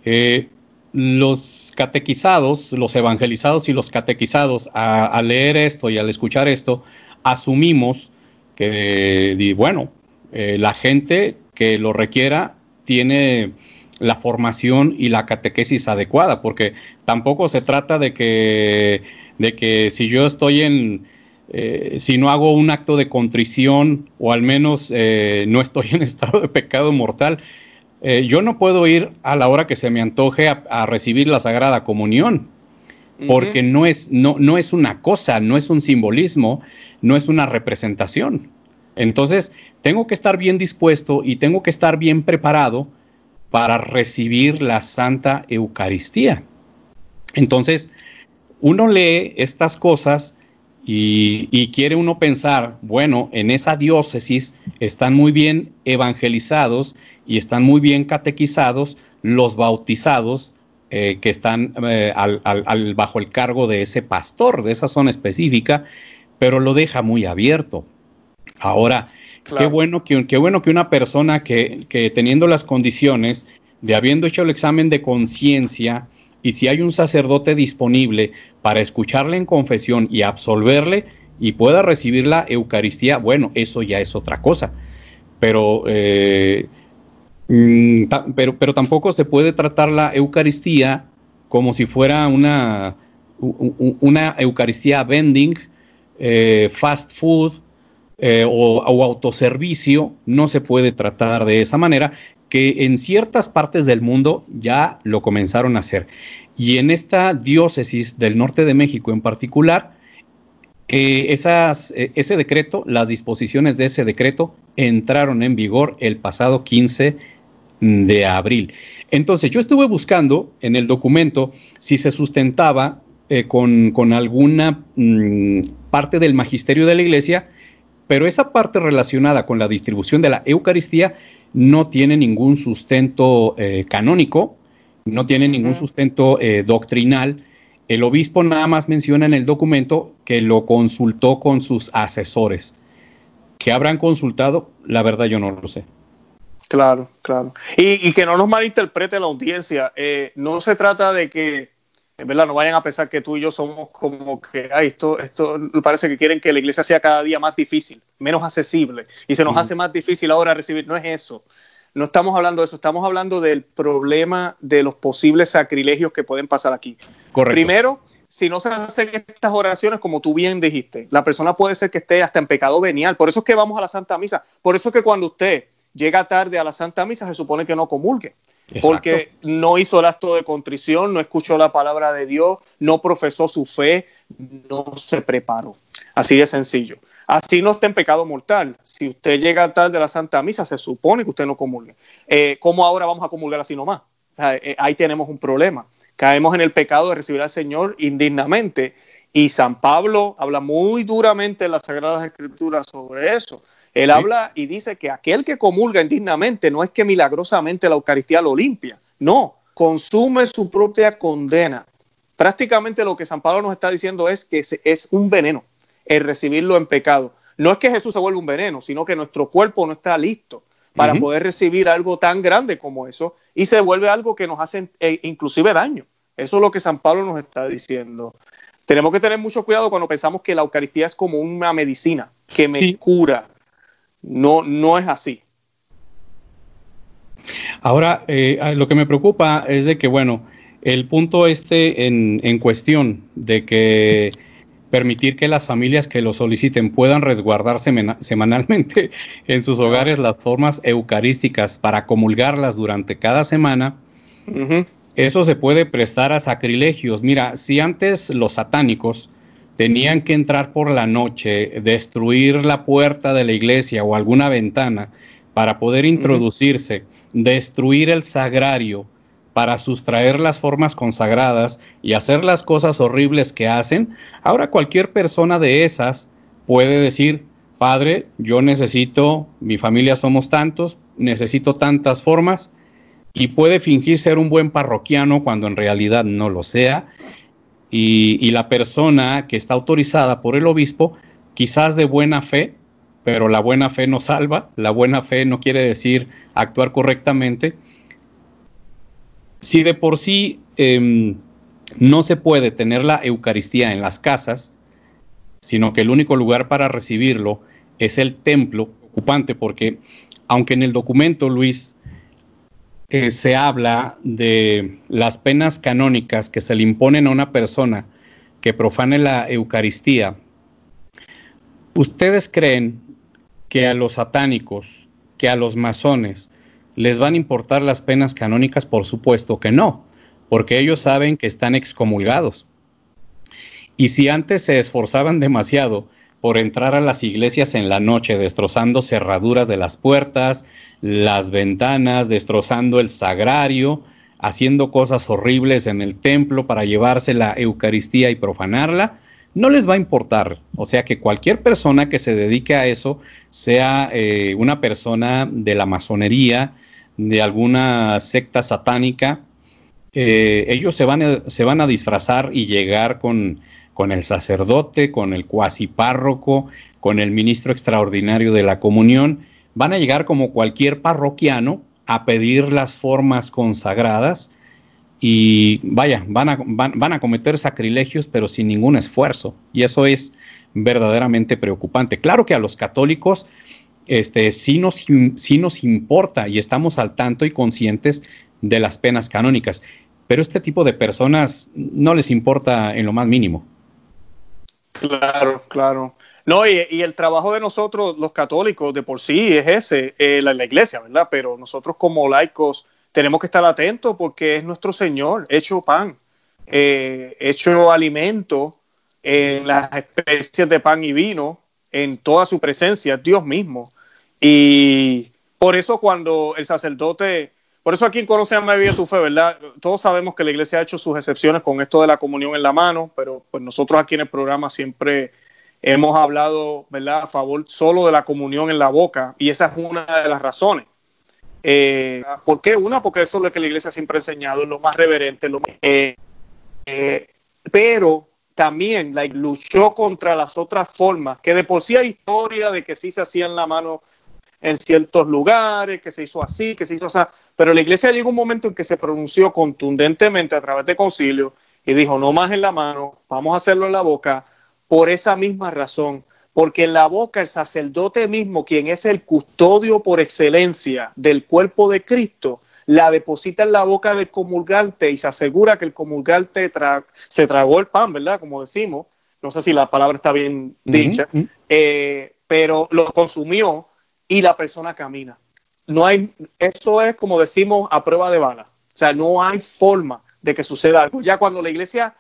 eh, los catequizados, los evangelizados y los catequizados, al leer esto y al escuchar esto, asumimos que, bueno, eh, la gente que lo requiera tiene la formación y la catequesis adecuada, porque tampoco se trata de que, de que si yo estoy en, eh, si no hago un acto de contrición o al menos no estoy en estado de pecado mortal, eh, yo no puedo ir a la hora que se me antoje a, recibir la Sagrada Comunión, porque no, es, no, no es una cosa, no es un simbolismo, no es una representación. Entonces, tengo que estar bien dispuesto y tengo que estar bien preparado para recibir la Santa Eucaristía. Entonces, uno lee estas cosas y, quiere uno pensar, bueno, en esa diócesis están muy bien evangelizados y están muy bien catequizados los bautizados eh, que están eh, bajo el cargo de ese pastor, de esa zona específica, pero lo deja muy abierto. Ahora, qué, bueno que, qué bueno que una persona que, que teniendo las condiciones de habiendo hecho el examen de conciencia, y si hay un sacerdote disponible para escucharle en confesión y absolverle y pueda recibir la Eucaristía, bueno, eso ya es otra cosa. Pero, eh, mm, pero, pero tampoco se puede tratar la Eucaristía como si fuera una, una Eucaristía vending, eh, fast food eh, o, o, autoservicio. No se puede tratar de esa manera que en ciertas partes del mundo ya lo comenzaron a hacer. Y en esta diócesis del norte de México en particular, eh, eh, ese decreto, las disposiciones de ese decreto entraron en vigor el pasado 15 de abril. Entonces, yo estuve buscando en el documento si se sustentaba eh, con, alguna mm, parte del magisterio de la iglesia, pero esa parte relacionada con la distribución de la Eucaristía no tiene ningún sustento eh, canónico, no tiene ningún sustento eh, doctrinal. El obispo nada más menciona en el documento que lo consultó con sus asesores. ¿Qué habrán consultado? La verdad yo no lo sé. Claro, claro. Y, que no nos malinterprete la audiencia. Eh, no se trata de que en verdad no vayan a pensar que tú y yo somos como que, ay, esto, esto parece que quieren que la iglesia sea cada día más difícil, menos accesible, y se nos hace más difícil ahora recibir. No es eso. No estamos hablando de eso, estamos hablando del problema de los posibles sacrilegios que pueden pasar aquí. Correcto. Primero, si no se hacen estas oraciones, como tú bien dijiste, la persona puede ser que esté hasta en pecado venial. Por eso es que vamos a la Santa Misa. Por eso es que cuando usted llega tarde a la Santa Misa, se supone que no comulgue porque no hizo el acto de contrición, no escuchó la palabra de Dios, no profesó su fe, no se preparó. Así de sencillo. Así no está en pecado mortal. Si usted llega tarde a la Santa Misa, se supone que usted no comulgue. Eh, ¿Cómo ahora vamos a comulgar así nomás? Eh, ahí tenemos un problema. Caemos en el pecado de recibir al Señor indignamente. Y San Pablo habla muy duramente en las Sagradas Escrituras sobre eso. Él habla y dice que aquel que comulga indignamente no es que milagrosamente la Eucaristía lo limpia, no, consume su propia condena. Prácticamente lo que San Pablo nos está diciendo es que es un veneno el recibirlo en pecado. No es que Jesús se vuelva un veneno, sino que nuestro cuerpo no está listo para poder recibir algo tan grande como eso y se vuelve algo que nos hace eh, inclusive daño. Eso es lo que San Pablo nos está diciendo. Tenemos que tener mucho cuidado cuando pensamos que la Eucaristía es como una medicina que me cura, no, no es así. Ahora, eh, lo que me preocupa es de que, bueno, el punto este en, en, cuestión de que permitir que las familias que lo soliciten puedan resguardar semanalmente en sus hogares las formas eucarísticas para comulgarlas durante cada semana, eso se puede prestar a sacrilegios. Mira, si antes los satánicos tenían que entrar por la noche, destruir la puerta de la iglesia o alguna ventana para poder introducirse, destruir el sagrario para sustraer las formas consagradas y hacer las cosas horribles que hacen, ahora cualquier persona de esas puede decir, Padre, yo necesito, mi familia somos tantos, necesito tantas formas, y puede fingir ser un buen parroquiano cuando en realidad no lo sea, y, la persona que está autorizada por el obispo, quizás de buena fe, pero la buena fe no salva, la buena fe no quiere decir actuar correctamente. Si de por sí em, no se puede tener la Eucaristía en las casas, sino que el único lugar para recibirlo es el templo ocupante, porque aunque en el documento, Luis, se habla de las penas canónicas que se le imponen a una persona que profane la Eucaristía, ¿ustedes creen que a los satánicos, que a los masones, les van a importar las penas canónicas? Por supuesto que no, porque ellos saben que están excomulgados. Y si antes se esforzaban demasiado por entrar a las iglesias en la noche, destrozando cerraduras de las puertas, las ventanas, destrozando el sagrario, haciendo cosas horribles en el templo para llevarse la Eucaristía y profanarla, no les va a importar. O sea que cualquier persona que se dedique a eso, sea eh, una persona de la masonería, de alguna secta satánica, eh, ellos se van, a, se van a disfrazar y llegar con, con el sacerdote, con el cuasi párroco, con el ministro extraordinario de la comunión, van a llegar como cualquier parroquiano a pedir las formas consagradas y vaya, van a, van, a cometer sacrilegios pero sin ningún esfuerzo y eso es verdaderamente preocupante. Claro que a los católicos este, sí, nos, sí nos importa y estamos al tanto y conscientes de las penas canónicas, pero este tipo de personas no les importa en lo más mínimo. Claro, claro. No, y, el trabajo de nosotros, los católicos, de por sí es ese, eh, la, iglesia, ¿verdad? Pero nosotros como laicos tenemos que estar atentos porque es nuestro Señor, hecho pan, eh, hecho alimento en las especies de pan y vino, en toda su presencia, Dios mismo. Y por eso cuando el sacerdote, por eso aquí en Conoce a Vida tu Fe, ¿verdad? Todos sabemos que la iglesia ha hecho sus excepciones con esto de la comunión en la mano, pero pues nosotros aquí en el programa siempre hemos hablado, ¿verdad?, a favor solo de la comunión en la boca, y esa es una de las razones. Eh, ¿Por qué? Una, porque eso es lo que la iglesia siempre ha enseñado, lo más reverente, lo eh, eh, pero también la, luchó contra las otras formas, que de por sí hay historia de que sí se hacía en la mano en ciertos lugares, que se hizo así, que se hizo así, pero la iglesia llegó un momento en que se pronunció contundentemente a través de concilio y dijo, no más en la mano, vamos a hacerlo en la boca, por esa misma razón, porque en la boca el sacerdote mismo, quien es el custodio por excelencia del cuerpo de Cristo, la deposita en la boca del comulgante y se asegura que el comulgante se tragó el pan, ¿verdad? Como decimos, no sé si la palabra está bien dicha, eh, pero lo consumió y la persona camina. No hay, eso es como decimos a prueba de bala. O sea, no hay forma de que suceda algo. Ya cuando la iglesia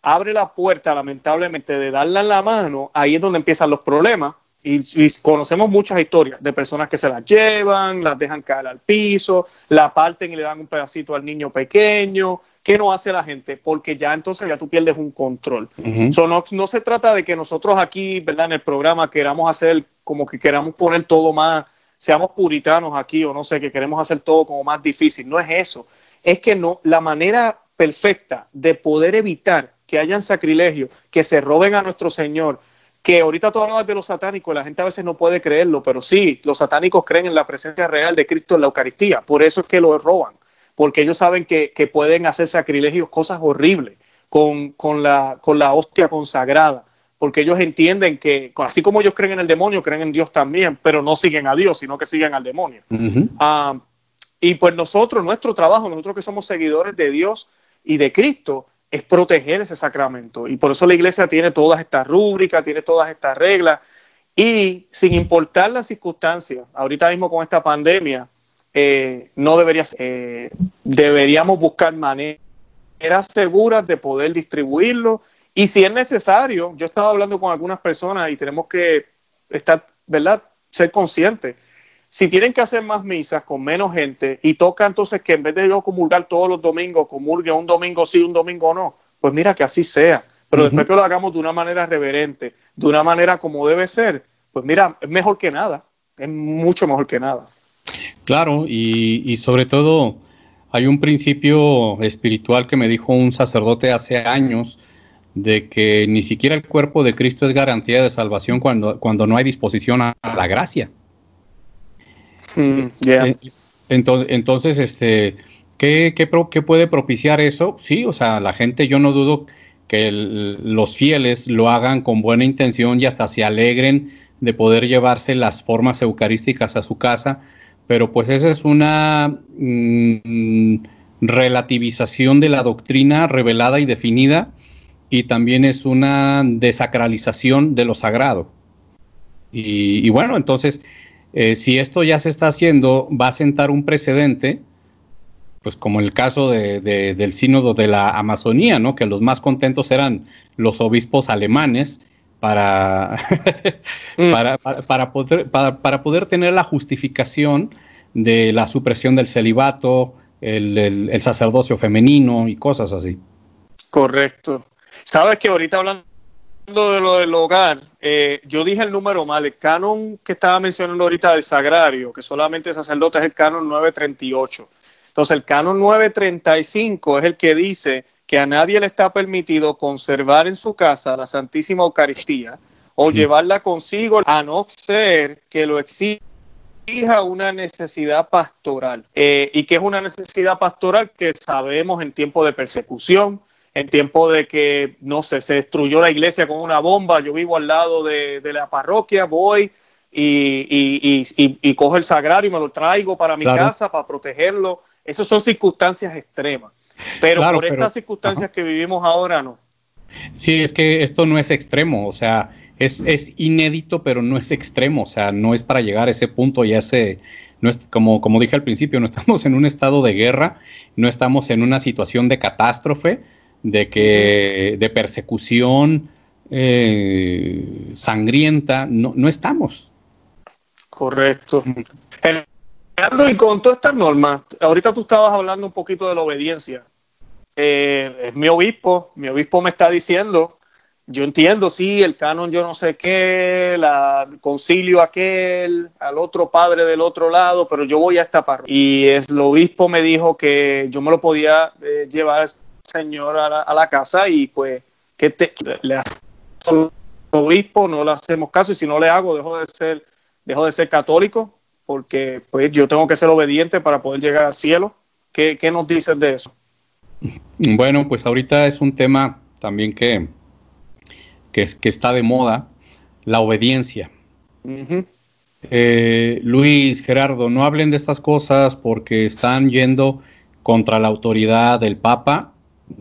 abre la puerta, lamentablemente, de darla en la mano, ahí es donde empiezan los problemas. Y, conocemos muchas historias de personas que se las llevan, las dejan caer al piso, la parten y le dan un pedacito al niño pequeño. ¿Qué no hace la gente? Porque ya entonces ya tú pierdes un control. no, no, se trata de que nosotros aquí, ¿verdad? En el programa queramos hacer como que queramos poner todo más, seamos puritanos aquí o no sé, que queremos hacer todo como más difícil. No es eso. Es que no, la manera perfecta de poder evitar que hayan sacrilegios, que se roben a nuestro Señor, que ahorita tú hablabas de los satánicos, la gente a veces no puede creerlo, pero sí, los satánicos creen en la presencia real de Cristo en la Eucaristía, por eso es que lo roban, porque ellos saben que, pueden hacer sacrilegios, cosas horribles con, la, con la hostia consagrada, porque ellos entienden que, así como ellos creen en el demonio, creen en Dios también, pero no siguen a Dios, sino que siguen al demonio. Ah, y pues nosotros, nuestro trabajo, nosotros que somos seguidores de Dios y de Cristo, es proteger ese sacramento. Y por eso la iglesia tiene todas estas rúbricas, tiene todas estas reglas. Y sin importar las circunstancias, ahorita mismo con esta pandemia, eh, no debería, eh, deberíamos buscar maneras seguras de poder distribuirlo. Y si es necesario, yo he estado hablando con algunas personas y tenemos que estar, ¿verdad? Ser conscientes si tienen que hacer más misas con menos gente y toca entonces que en vez de yo comulgar todos los domingos, comulgue un domingo sí, un domingo no, pues mira que así sea. Pero después que lo hagamos de una manera reverente, de una manera como debe ser, pues mira, es mejor que nada, es mucho mejor que nada. Claro, y, y sobre todo hay un principio espiritual que me dijo un sacerdote hace años, de que ni siquiera el cuerpo de Cristo es garantía de salvación cuando, cuando no hay disposición a la gracia. Mm, eh, entonces, entonces, este, ¿qué, qué, puede propiciar eso? Sí, o sea, la gente, yo no dudo que los fieles lo hagan con buena intención y hasta se alegren de poder llevarse las formas eucarísticas a su casa, pero pues esa es una mm, relativización de la doctrina revelada y definida y también es una desacralización de lo sagrado. Y, y bueno, entonces eh, si esto ya se está haciendo, va a sentar un precedente, pues como el caso del sínodo de la Amazonía, ¿no? que los más contentos eran los obispos alemanes, para, mm. para, poder, para, poder tener la justificación de la supresión del celibato, el, sacerdocio femenino y cosas así. Correcto. Sabes que ahorita hablando de lo del hogar, eh, yo dije el número mal, el canon que estaba mencionando ahorita del sagrario, que solamente sacerdote es el canon 938. Entonces el canon 935 es el que dice que a nadie le está permitido conservar en su casa la Santísima Eucaristía o llevarla consigo a no ser que lo exija una necesidad pastoral. Eh, ¿Y que es una necesidad pastoral? Que sabemos en tiempo de persecución, en tiempo de que, no sé, se destruyó la iglesia con una bomba, yo vivo al lado de, la parroquia, voy y, y, cojo el sagrario y me lo traigo para mi casa para protegerlo. Esas son circunstancias extremas. Pero por estas circunstancias que vivimos ahora no. Sí, es que esto no es extremo, o sea, es, es, inédito, pero no es extremo, o sea, no es para llegar a ese punto y a ese, no es, como, como dije al principio, no estamos en un estado de guerra, no estamos en una situación de catástrofe, de que, de persecución eh, sangrienta, no, no estamos. Correcto. y con todas estas normas, ahorita tú estabas hablando un poquito de la obediencia. Eh, es mi obispo, mi obispo me está diciendo, yo entiendo, sí, el canon yo no sé qué, el concilio aquel, al otro padre del otro lado, pero yo voy a esta parroquia. Y el obispo me dijo que yo me lo podía eh, llevar señor a la, casa y pues que te, le obispo, no le hacemos caso y si no le hago, dejo de ser, dejo de ser católico porque pues yo tengo que ser obediente para poder llegar al cielo. ¿Qué, qué nos dices de eso? Bueno, pues ahorita es un tema también que, que, que está de moda, la obediencia. Eh, Luis, Gerardo, no hablen de estas cosas porque están yendo contra la autoridad del Papa,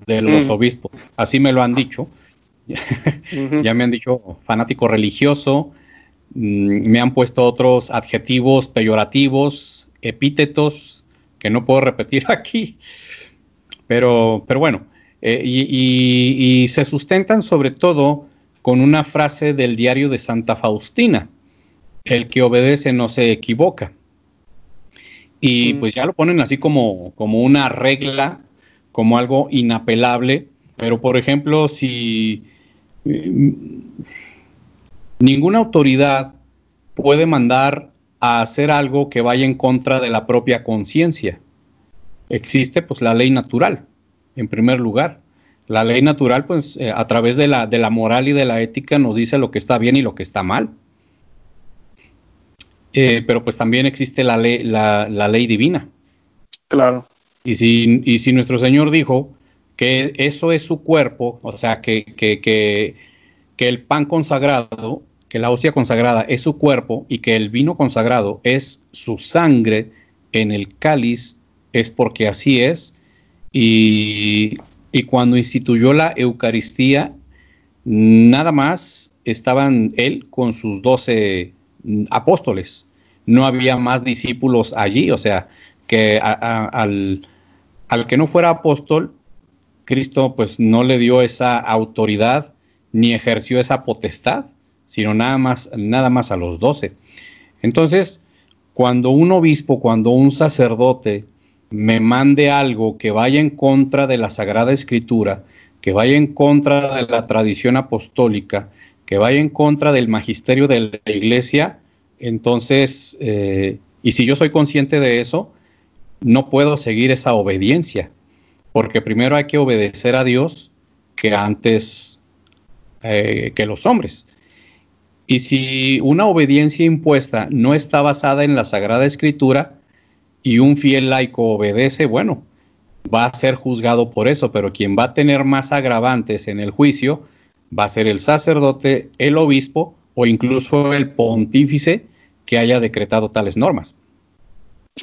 de los obispos. Así me lo han dicho. ya me han dicho fanático religioso, mm, me han puesto otros adjetivos peyorativos, epítetos, que no puedo repetir aquí. Pero, pero bueno, eh, y, se sustentan sobre todo con una frase del diario de Santa Faustina, el que obedece no se equivoca. Y pues ya lo ponen así como, como una regla, como algo inapelable, pero por ejemplo, si mm, ninguna autoridad puede mandar a hacer algo que vaya en contra de la propia conciencia existe pues la ley natural, en primer lugar. La ley natural, pues eh, a través de la, de la moral y de la ética nos dice lo que está bien y lo que está mal. Eh, pero pues también existe la ley, la, ley divina. Claro. Y si, y si nuestro Señor dijo que eso es su cuerpo, o sea, que, que, que, el pan consagrado, que la hostia consagrada es su cuerpo y que el vino consagrado es su sangre en el cáliz es porque así es. Y, cuando instituyó la Eucaristía, nada más estaban él con sus doce apóstoles. No había más discípulos allí, o sea, que al, al, que no fuera apóstol, Cristo pues no le dio esa autoridad ni ejerció esa potestad, sino nada más, nada más a los doce. Entonces, cuando un obispo, cuando un sacerdote me mande algo que vaya en contra de la Sagrada Escritura, que vaya en contra de la tradición apostólica, que vaya en contra del magisterio de la Iglesia, entonces, eh, y si yo soy consciente de eso, no puedo seguir esa obediencia, porque primero hay que obedecer a Dios que antes eh, que los hombres. Y si una obediencia impuesta no está basada en la Sagrada Escritura, y un fiel laico obedece, bueno, va a ser juzgado por eso, pero quien va a tener más agravantes en el juicio va a ser el sacerdote, el obispo o incluso el pontífice que haya decretado tales normas.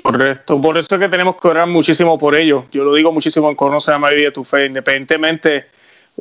Correcto, por eso es que tenemos que orar muchísimo por ello. Yo lo digo muchísimo en Conoce a María tu Fe, independientemente,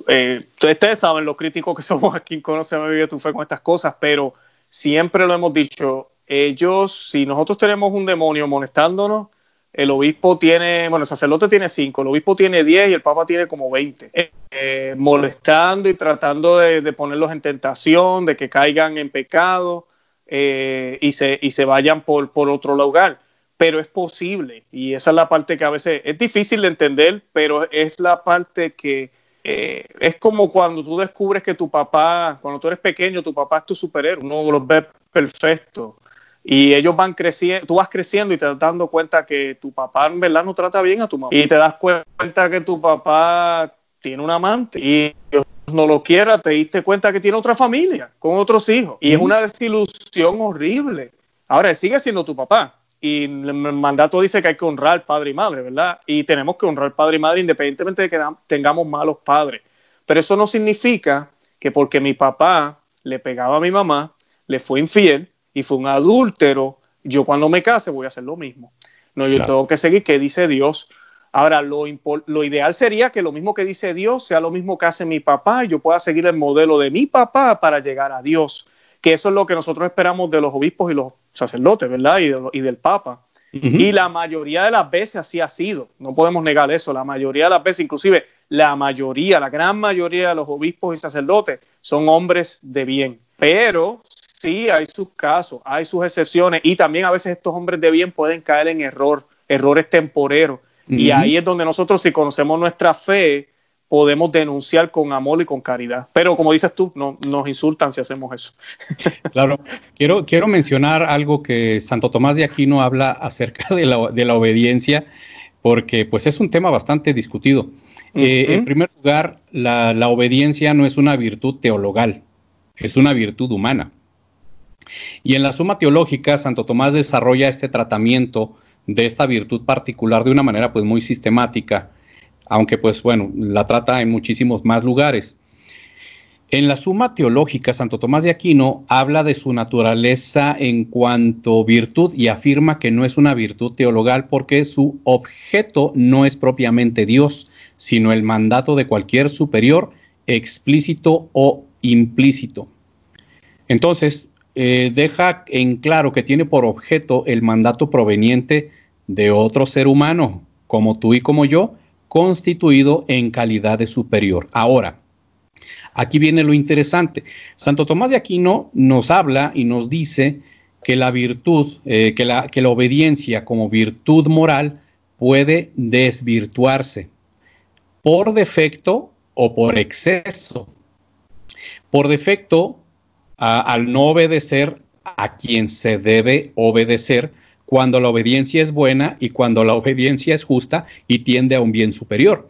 eh, ustedes saben lo críticos que somos aquí en Conoce a María tu Fe con estas cosas, pero siempre lo hemos dicho, ellos, si nosotros tenemos un demonio molestándonos, el obispo tiene, bueno, el sacerdote tiene cinco, el obispo tiene diez y el papa tiene como veinte. Eh, molestando y tratando de, ponerlos en tentación, de que caigan en pecado eh, y, se, y se vayan por, por otro lugar. Pero es posible. Y esa es la parte que a veces es difícil de entender, pero es la parte que eh, es como cuando tú descubres que tu papá, cuando tú eres pequeño, tu papá es tu superhéroe, uno los ve perfecto. Y ellos van creciendo, tú vas creciendo y te das dando cuenta que tu papá en verdad no trata bien a tu mamá. Y te das cuenta que tu papá tiene un amante y Dios no lo quiera, te diste cuenta que tiene otra familia con otros hijos. Y es una desilusión horrible. Ahora, él sigue siendo tu papá y el mandato dice que hay que honrar padre y madre, ¿verdad? Y tenemos que honrar padre y madre independientemente de que tengamos malos padres. Pero eso no significa que porque mi papá le pegaba a mi mamá, le fue infiel y fue un adúltero, yo cuando me case voy a hacer lo mismo. No, yo tengo que seguir qué dice Dios. Ahora, lo, lo, ideal sería que lo mismo que dice Dios sea lo mismo que hace mi papá y yo pueda seguir el modelo de mi papá para llegar a Dios, que eso es lo que nosotros esperamos de los obispos y los sacerdotes, ¿verdad? Y, y del papa. Y la mayoría de las veces así ha sido, no podemos negar eso, la mayoría de las veces, inclusive la mayoría, la gran mayoría de los obispos y sacerdotes son hombres de bien, pero sí hay sus casos, hay sus excepciones y también a veces estos hombres de bien pueden caer en error, errores temporeros. Y ahí es donde nosotros, si conocemos nuestra fe, podemos denunciar con amor y con caridad. Pero como dices tú, no, nos insultan si hacemos eso. Claro, quiero, quiero mencionar algo que Santo Tomás de Aquino habla acerca de la, de la obediencia, porque pues es un tema bastante discutido. Eh, en primer lugar, la, la obediencia no es una virtud teologal, es una virtud humana. Y en la Suma Teológica, Santo Tomás desarrolla este tratamiento de esta virtud particular de una manera pues muy sistemática, aunque pues bueno, la trata en muchísimos más lugares. En la Suma Teológica, Santo Tomás de Aquino habla de su naturaleza en cuanto virtud y afirma que no es una virtud teologal porque su objeto no es propiamente Dios, sino el mandato de cualquier superior, explícito o implícito. Entonces, eh, deja en claro que tiene por objeto el mandato proveniente de otro ser humano, como tú y como yo, constituido en calidad de superior. Ahora, aquí viene lo interesante. Santo Tomás de Aquino nos habla y nos dice que la virtud, eh, que, la, que la obediencia como virtud moral puede desvirtuarse por defecto o por exceso. Por defecto al no obedecer a quien se debe obedecer cuando la obediencia es buena y cuando la obediencia es justa y tiende a un bien superior.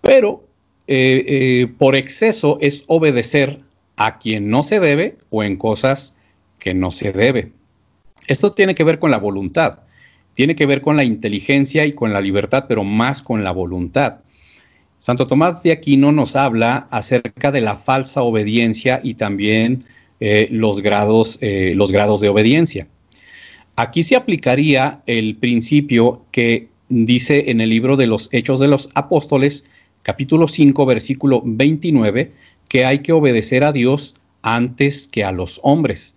Pero eh, eh, por exceso es obedecer a quien no se debe o en cosas que no se debe. Esto tiene que ver con la voluntad, tiene que ver con la inteligencia y con la libertad, pero más con la voluntad. Santo Tomás de Aquino nos habla acerca de la falsa obediencia y también eh, los, grados, los grados de obediencia. Aquí se aplicaría el principio que dice en el libro de los Hechos de los Apóstoles, capítulo 5, versículo 29, que hay que obedecer a Dios antes que a los hombres.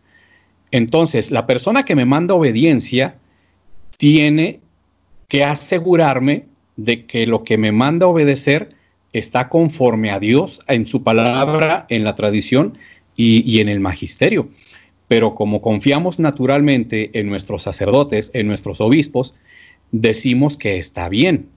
Entonces, la persona que me manda obediencia tiene que asegurarme de que lo que me manda obedecer está conforme a Dios en su palabra, en la tradición y, en el magisterio. Pero como confiamos naturalmente en nuestros sacerdotes, en nuestros obispos, decimos que está bien.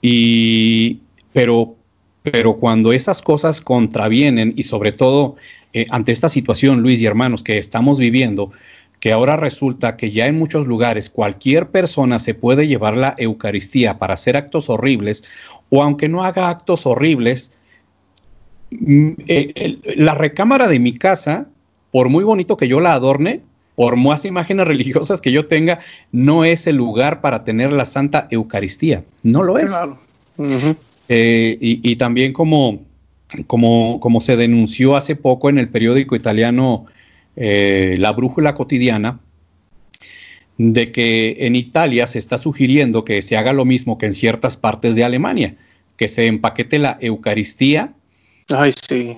Y, pero, pero cuando esas cosas contravienen y sobre todo eh, ante esta situación, Luis y hermanos, que estamos viviendo, que ahora resulta que ya en muchos lugares cualquier persona se puede llevar la Eucaristía para hacer actos horribles, o aunque no haga actos horribles, Mm, eh, la recámara de mi casa, por muy bonito que yo la adorne, por más imágenes religiosas que yo tenga, no es el lugar para tener la Santa Eucaristía. No lo es. Eh, y, también como, como, como, se denunció hace poco en el periódico italiano eh, La Brújula Cotidiana, de que en Italia se está sugiriendo que se haga lo mismo que en ciertas partes de Alemania, que se empaquete la Eucaristía Ay, sí.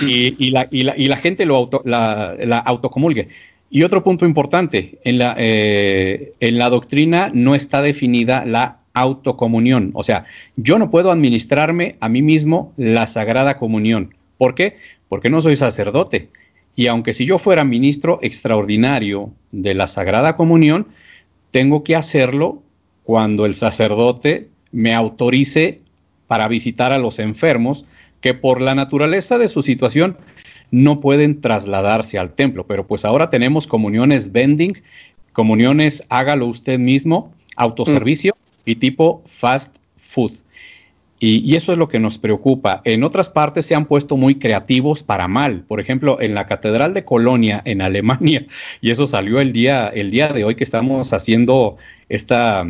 Y, y la, gente lo auto, la, autocomulgue. Y otro punto importante, en la, eh, en la doctrina no está definida la autocomunión. O sea, yo no puedo administrarme a mí mismo la Sagrada Comunión. ¿Por qué? Porque no soy sacerdote. Y aunque si yo fuera ministro extraordinario de la Sagrada Comunión, tengo que hacerlo cuando el sacerdote me autorice para visitar a los enfermos que por la naturaleza de su situación no pueden trasladarse al templo. Pero pues ahora tenemos comuniones vending, comuniones hágalo usted mismo, autoservicio y tipo fast food. Y, eso es lo que nos preocupa. En otras partes se han puesto muy creativos para mal. Por ejemplo, en la Catedral de Colonia, en Alemania, y eso salió el día, el día de hoy que estamos haciendo esta,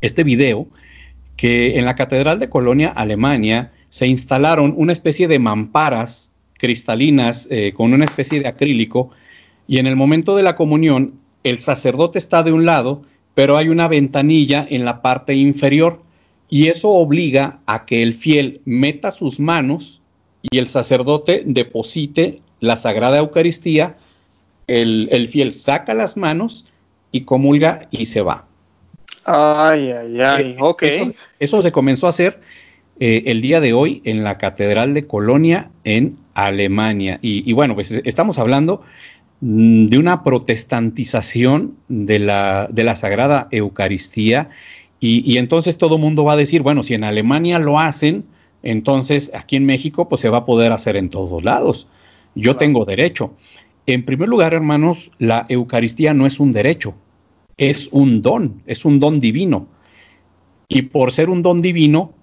este video, que en la Catedral de Colonia, Alemania, se instalaron una especie de mamparas cristalinas eh, con una especie de acrílico, y en el momento de la comunión, el sacerdote está de un lado, pero hay una ventanilla en la parte inferior y eso obliga a que el fiel meta sus manos y el sacerdote deposite la Sagrada Eucaristía, el, fiel saca las manos y comulga y se va. Ay, ay, ay, eh, ok. Eso, se comenzó a hacer eh, el día de hoy en la Catedral de Colonia en Alemania. Y, bueno, pues estamos hablando mm, de una protestantización de la, de la Sagrada Eucaristía y, entonces todo el mundo va a decir, bueno, si en Alemania lo hacen, entonces aquí en México pues se va a poder hacer en todos lados. Yo tengo derecho. En primer lugar, hermanos, la Eucaristía no es un derecho, es un don, es un don divino. Y por ser un don divino,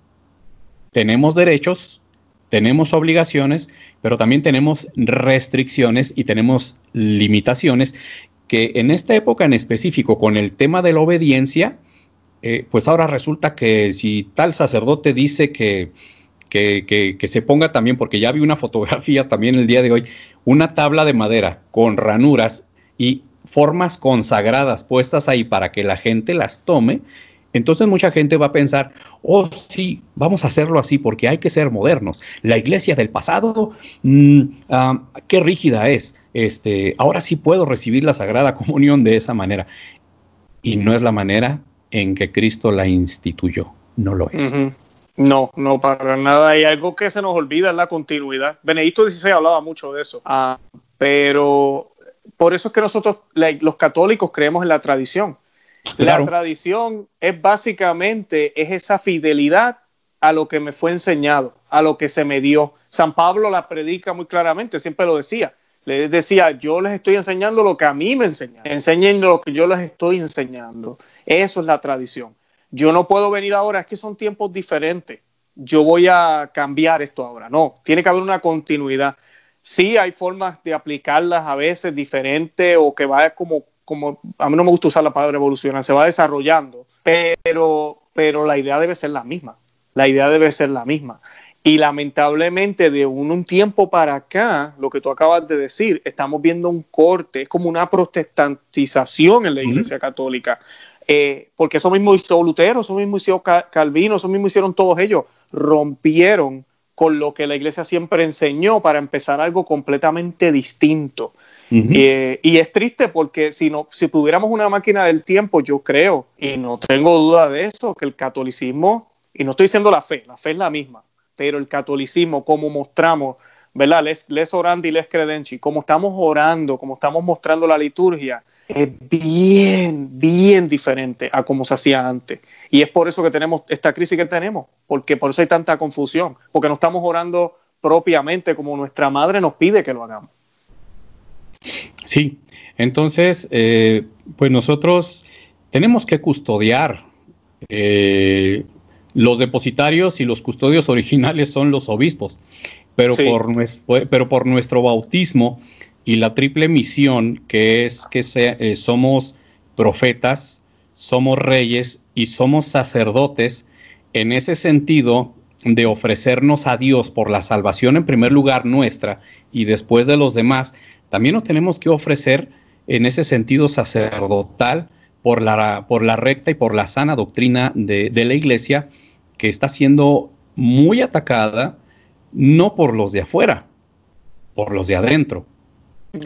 tenemos derechos, tenemos obligaciones, pero también tenemos restricciones y tenemos limitaciones que en esta época en específico, con el tema de la obediencia, eh, pues ahora resulta que si tal sacerdote dice que, que, que, se ponga también, porque ya vi una fotografía también el día de hoy, una tabla de madera con ranuras y formas consagradas puestas ahí para que la gente las tome, entonces mucha gente va a pensar, oh sí, vamos a hacerlo así porque hay que ser modernos. La iglesia del pasado, mm, ah, qué rígida es. Este, ahora sí puedo recibir la Sagrada Comunión de esa manera. Y no es la manera en que Cristo la instituyó. No lo es. No, no, para nada. Hay algo que se nos olvida, es la continuidad. Benedicto XVI hablaba mucho de eso. Ah, pero por eso es que nosotros, los católicos, creemos en la tradición. La tradición es básicamente es esa fidelidad a lo que me fue enseñado, a lo que se me dio. San Pablo la predica muy claramente, siempre lo decía. Le decía, yo les estoy enseñando lo que a mí me enseñaron. Enseñen lo que yo les estoy enseñando. Eso es la tradición. Yo no puedo venir ahora, es que son tiempos diferentes. Yo voy a cambiar esto ahora. No, tiene que haber una continuidad. Sí hay formas de aplicarlas a veces diferentes o que vaya como, como, a mí no me gusta usar la palabra evolucionar, se va desarrollando, pero, pero la idea debe ser la misma. La idea debe ser la misma. Y lamentablemente de un, tiempo para acá, lo que tú acabas de decir, estamos viendo un corte, es como una protestantización en la Iglesia Católica. Eh, porque eso mismo hizo Lutero, eso mismo hizo Calvino, eso mismo hicieron todos ellos, rompieron con lo que la iglesia siempre enseñó para empezar algo completamente distinto. Eh, y es triste porque si, no, si tuviéramos una máquina del tiempo, yo creo, y no tengo duda de eso, que el catolicismo, y no estoy diciendo la fe, la fe es la misma, pero el catolicismo, como mostramos, ¿verdad? Les, les orando y les credenci, como estamos orando, como estamos mostrando la liturgia, es bien, bien diferente a como se hacía antes. Y es por eso que tenemos esta crisis que tenemos, porque por eso hay tanta confusión, porque no estamos orando propiamente como nuestra madre nos pide que lo hagamos. Sí, entonces, eh, pues nosotros tenemos que custodiar. Eh, los depositarios y los custodios originales son los obispos, pero, por, nuestro, pero por nuestro bautismo y la triple misión que es que eh, somos profetas, somos reyes y somos sacerdotes, en ese sentido de ofrecernos a Dios por la salvación en primer lugar nuestra y después de los demás, también nos tenemos que ofrecer en ese sentido sacerdotal por la, por la recta y por la sana doctrina de, de la iglesia que está siendo muy atacada, no por los de afuera, por los de adentro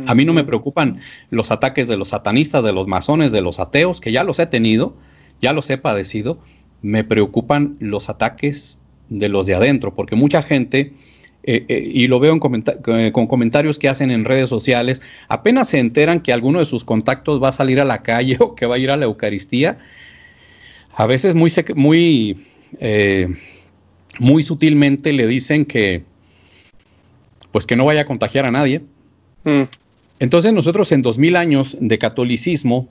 A mí no me preocupan los ataques de los satanistas, de los masones, de los ateos, que ya los he tenido, ya los he padecido. Me preocupan los ataques de los de adentro, porque mucha gente, eh, eh, y lo veo eh, con comentarios que hacen en redes sociales, apenas se enteran que alguno de sus contactos va a salir a la calle o que va a ir a la Eucaristía, a veces muy, muy, muy sutilmente le dicen que, pues que no vaya a contagiar a nadie Mm. Entonces nosotros en 2000 años de catolicismo,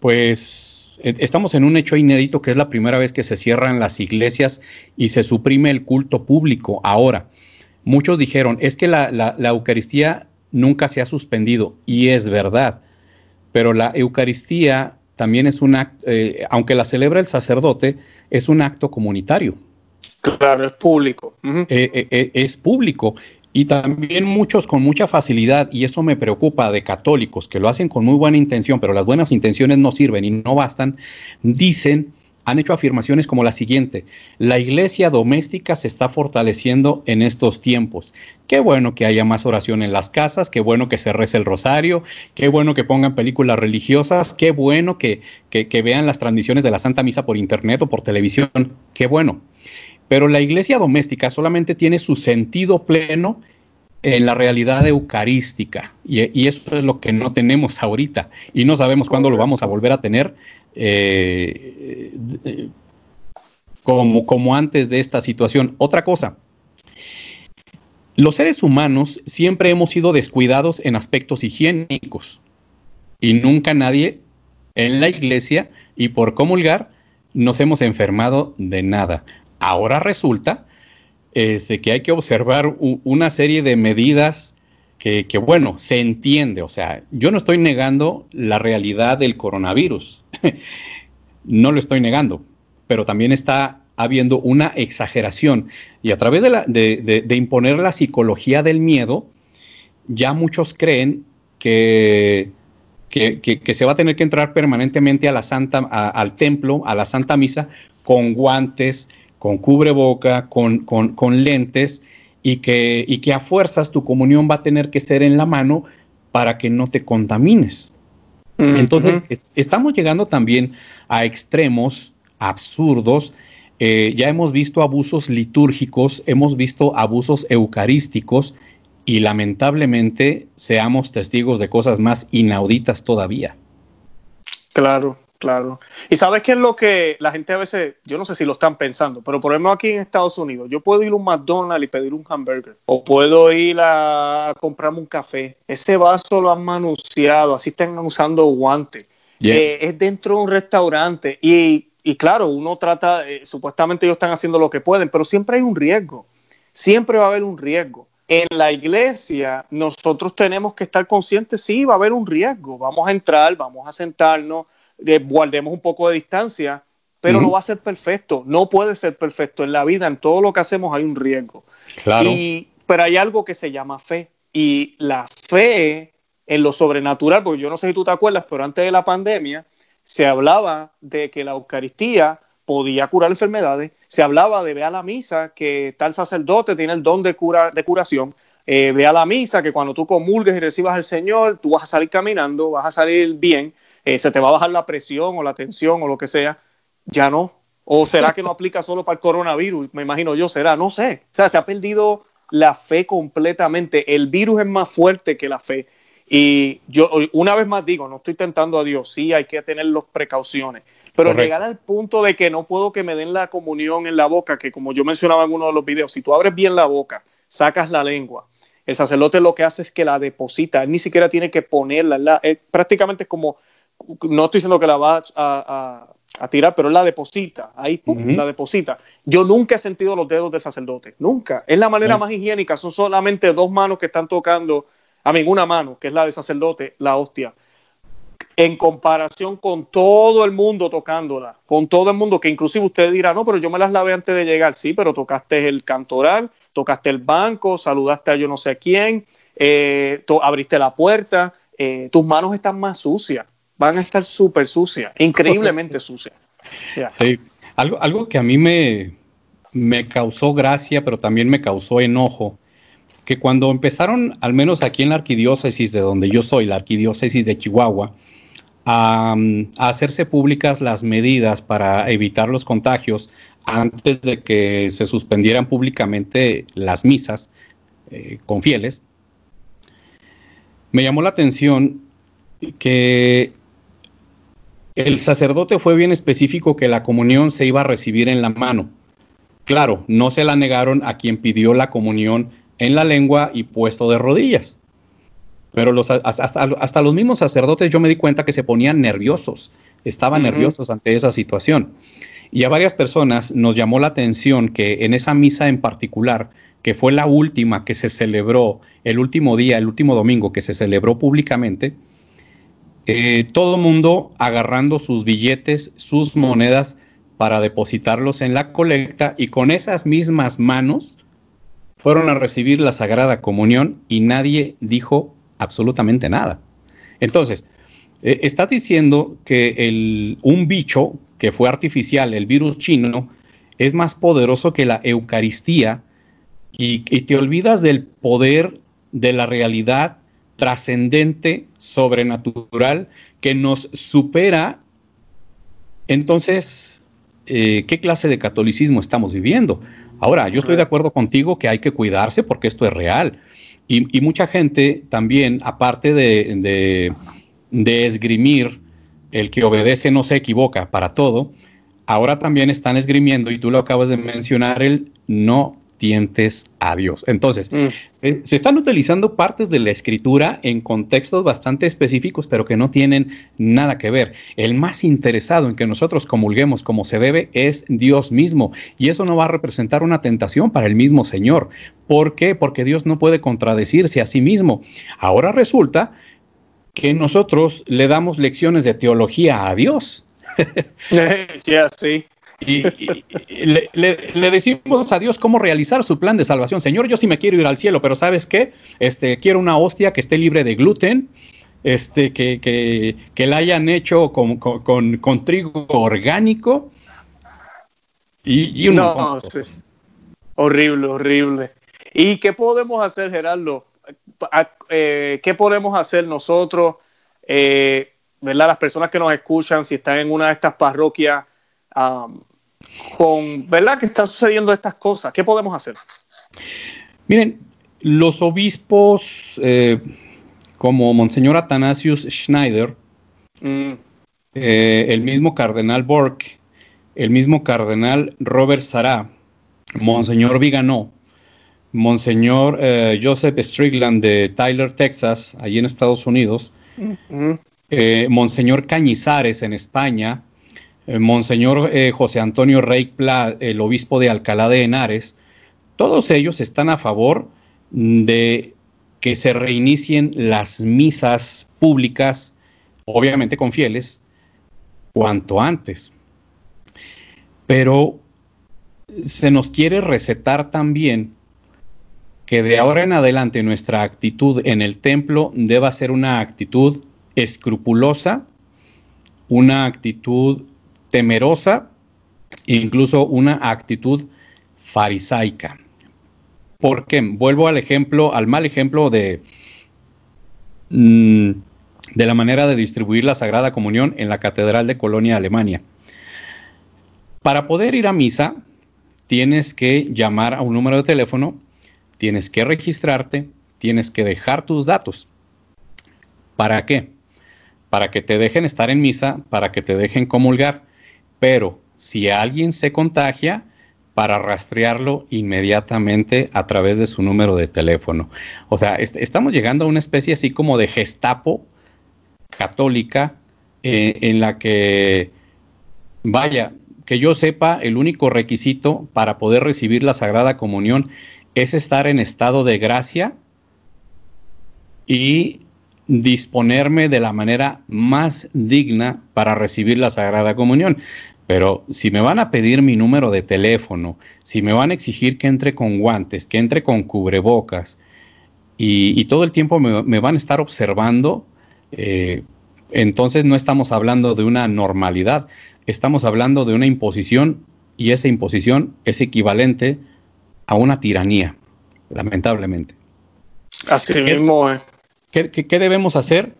pues e, estamos en un hecho inédito que es la primera vez que se cierran las iglesias y se suprime el culto público. Ahora, muchos dijeron, es que la, Eucaristía nunca se ha suspendido y es verdad, pero la Eucaristía también es un acto, eh, aunque la celebra el sacerdote, es un acto comunitario. Claro, es público. Eh, eh, es público. Y también muchos con mucha facilidad, y eso me preocupa de católicos que lo hacen con muy buena intención, pero las buenas intenciones no sirven y no bastan, dicen, han hecho afirmaciones como la siguiente, la iglesia doméstica se está fortaleciendo en estos tiempos. Qué bueno que haya más oración en las casas, qué bueno que se rece el rosario, qué bueno que pongan películas religiosas, qué bueno que, que vean las transmisiones de la Santa Misa por internet o por televisión, qué bueno. Pero la iglesia doméstica solamente tiene su sentido pleno en la realidad eucarística. Y, eso es lo que no tenemos ahorita. Y no sabemos cuándo lo vamos a volver a tener eh, como, como antes de esta situación. Otra cosa. Los seres humanos siempre hemos sido descuidados en aspectos higiénicos y nunca nadie en la iglesia y por comulgar nos hemos enfermado de nada. Ahora resulta este, que hay que observar una serie de medidas que, bueno, se entiende. O sea, yo no estoy negando la realidad del coronavirus. no lo estoy negando, pero también está habiendo una exageración. Y a través de, imponer la psicología del miedo, ya muchos creen que, que, se va a tener que entrar permanentemente a la Santa, al templo, a la Santa Misa, con guantes, con cubreboca, con, con, lentes y que, y que a fuerzas tu comunión va a tener que ser en la mano para que no te contamines. Entonces, estamos llegando también a extremos absurdos. Eh, ya hemos visto abusos litúrgicos, hemos visto abusos eucarísticos y lamentablemente seamos testigos de cosas más inauditas todavía. Claro, Claro. Y sabes qué es lo que la gente a veces, yo no sé si lo están pensando, pero por ejemplo aquí en Estados Unidos, yo puedo ir a un McDonald's y pedir un hamburger, o puedo ir a comprarme un café. Ese vaso lo han manunciado, así están usando guantes. Eh, es dentro de un restaurante y, claro, uno trata, eh, supuestamente ellos están haciendo lo que pueden, pero siempre hay un riesgo. Siempre va a haber un riesgo. En la iglesia nosotros tenemos que estar conscientes, sí, va a haber un riesgo. Vamos a entrar, vamos a sentarnos guardemos un poco de distancia, pero no va a ser perfecto, no puede ser perfecto. En la vida, en todo lo que hacemos hay un riesgo. Claro. pero hay algo que se llama fe. Y la fe en lo sobrenatural, porque yo no sé si tú te acuerdas, pero antes de la pandemia se hablaba de que la Eucaristía podía curar enfermedades, se hablaba de ve a la misa, que tal sacerdote tiene el don de, cura, de curación, eh, ve a la misa, que cuando tú comulgues y recibas al Señor, tú vas a salir caminando, vas a salir bien. Eh, se te va a bajar la presión o la tensión o lo que sea, ya no. ¿O será que no aplica solo para el coronavirus? Me imagino yo, será, no sé. O sea, se ha perdido la fe completamente. El virus es más fuerte que la fe. Y yo una vez más digo, no estoy tentando a Dios, sí hay que tener las precauciones, pero llegar al punto de que no puedo que me den la comunión en la boca, que como yo mencionaba en uno de los videos, si tú abres bien la boca, sacas la lengua, el sacerdote lo que hace es que la deposita, él ni siquiera tiene que ponerla, prácticamente es como no estoy diciendo que la va a, tirar, pero la deposita, ahí la deposita. Yo nunca he sentido los dedos del sacerdote, nunca. Es la manera más higiénica, son solamente dos manos que están tocando, a mí una mano, que es la del sacerdote, la hostia. En comparación con todo el mundo tocándola, con todo el mundo, que inclusive usted dirá, no, pero yo me las lavé antes de llegar, sí, pero tocaste el cantoral, tocaste el banco, saludaste a yo no sé quién, eh, abriste la puerta, eh, tus manos están más sucias van a estar súper sucias, increíblemente sucias. Algo, algo que a mí me, me causó gracia, pero también me causó enojo, que cuando empezaron, al menos aquí en la arquidiócesis de donde yo soy, la arquidiócesis de Chihuahua, a, hacerse públicas las medidas para evitar los contagios antes de que se suspendieran públicamente las misas eh, con fieles, me llamó la atención que el sacerdote fue bien específico que la comunión se iba a recibir en la mano. Claro, no se la negaron a quien pidió la comunión en la lengua y puesto de rodillas. Pero los, hasta, los mismos sacerdotes yo me di cuenta que se ponían nerviosos, estaban nerviosos ante esa situación. Y a varias personas nos llamó la atención que en esa misa en particular, que fue la última que se celebró, el último día, el último domingo que se celebró públicamente, eh, todo mundo agarrando sus billetes, sus monedas para depositarlos en la colecta y con esas mismas manos fueron a recibir la Sagrada Comunión y nadie dijo absolutamente nada. Entonces, eh, estás diciendo que un bicho que fue artificial, el virus chino, es más poderoso que la Eucaristía y, te olvidas del poder de la realidad trascendente, sobrenatural, que nos supera. Entonces, eh, ¿qué clase de catolicismo estamos viviendo? Ahora, yo estoy de acuerdo contigo que hay que cuidarse porque esto es real. Y, mucha gente también, aparte de, esgrimir el que obedece no se equivoca para todo, ahora también están esgrimiendo, y tú lo acabas de mencionar, el no tientes a Dios. Entonces, mm. eh, se están utilizando partes de la escritura en contextos bastante específicos, pero que no tienen nada que ver. El más interesado en que nosotros comulguemos como se debe es Dios mismo, y eso no va a representar una tentación para el mismo Señor. ¿Por qué? Porque Dios no puede contradecirse a sí mismo. Ahora resulta que nosotros le damos lecciones de teología a Dios. Sí. Y, le, decimos a Dios cómo realizar su plan de salvación. Señor, yo sí me quiero ir al cielo, pero ¿sabes qué? Este, quiero una hostia que esté libre de gluten, este, que, que, la hayan hecho con, con, trigo orgánico. Y, no, horrible, horrible. ¿Y qué podemos hacer, Gerardo? Eh, ¿Qué podemos hacer nosotros, eh, ¿verdad? Las personas que nos escuchan, si están en una de estas parroquias con, ¿verdad? Que están sucediendo estas cosas. ¿Qué podemos hacer? Miren, los obispos eh, como Monseñor Athanasius Schneider, mm. eh, el mismo cardenal Bork, el mismo cardenal Robert Sará, Monseñor Viganó, Monseñor eh, Joseph Strickland de Tyler, Texas, allí en Estados Unidos, mm. Monseñor Cañizares en España, Monseñor eh, José Antonio Rey Pla, el obispo de Alcalá de Henares, todos ellos están a favor de que se reinicien las misas públicas, obviamente con fieles, cuanto antes. Pero se nos quiere recetar también que de ahora en adelante nuestra actitud en el templo deba ser una actitud escrupulosa, una actitud temerosa, incluso una actitud farisaica. ¿Por qué? Vuelvo al ejemplo, al mal ejemplo de, mm, de la manera de distribuir la Sagrada Comunión en la Catedral de Colonia, Alemania. Para poder ir a misa, tienes que llamar a un número de teléfono, tienes que registrarte, tienes que dejar tus datos. ¿Para qué? Para que te dejen estar en misa, para que te dejen comulgar pero si alguien se contagia, para rastrearlo inmediatamente a través de su número de teléfono. O sea, estamos llegando a una especie así como de gestapo católica eh, en la que, vaya, que yo sepa, el único requisito para poder recibir la Sagrada Comunión es estar en estado de gracia y disponerme de la manera más digna para recibir la Sagrada Comunión. Pero si me van a pedir mi número de teléfono, si me van a exigir que entre con guantes, que entre con cubrebocas y, todo el tiempo me, van a estar observando, eh, entonces no estamos hablando de una normalidad, estamos hablando de una imposición y esa imposición es equivalente a una tiranía, lamentablemente. Así mismo es. ¿Qué, debemos hacer?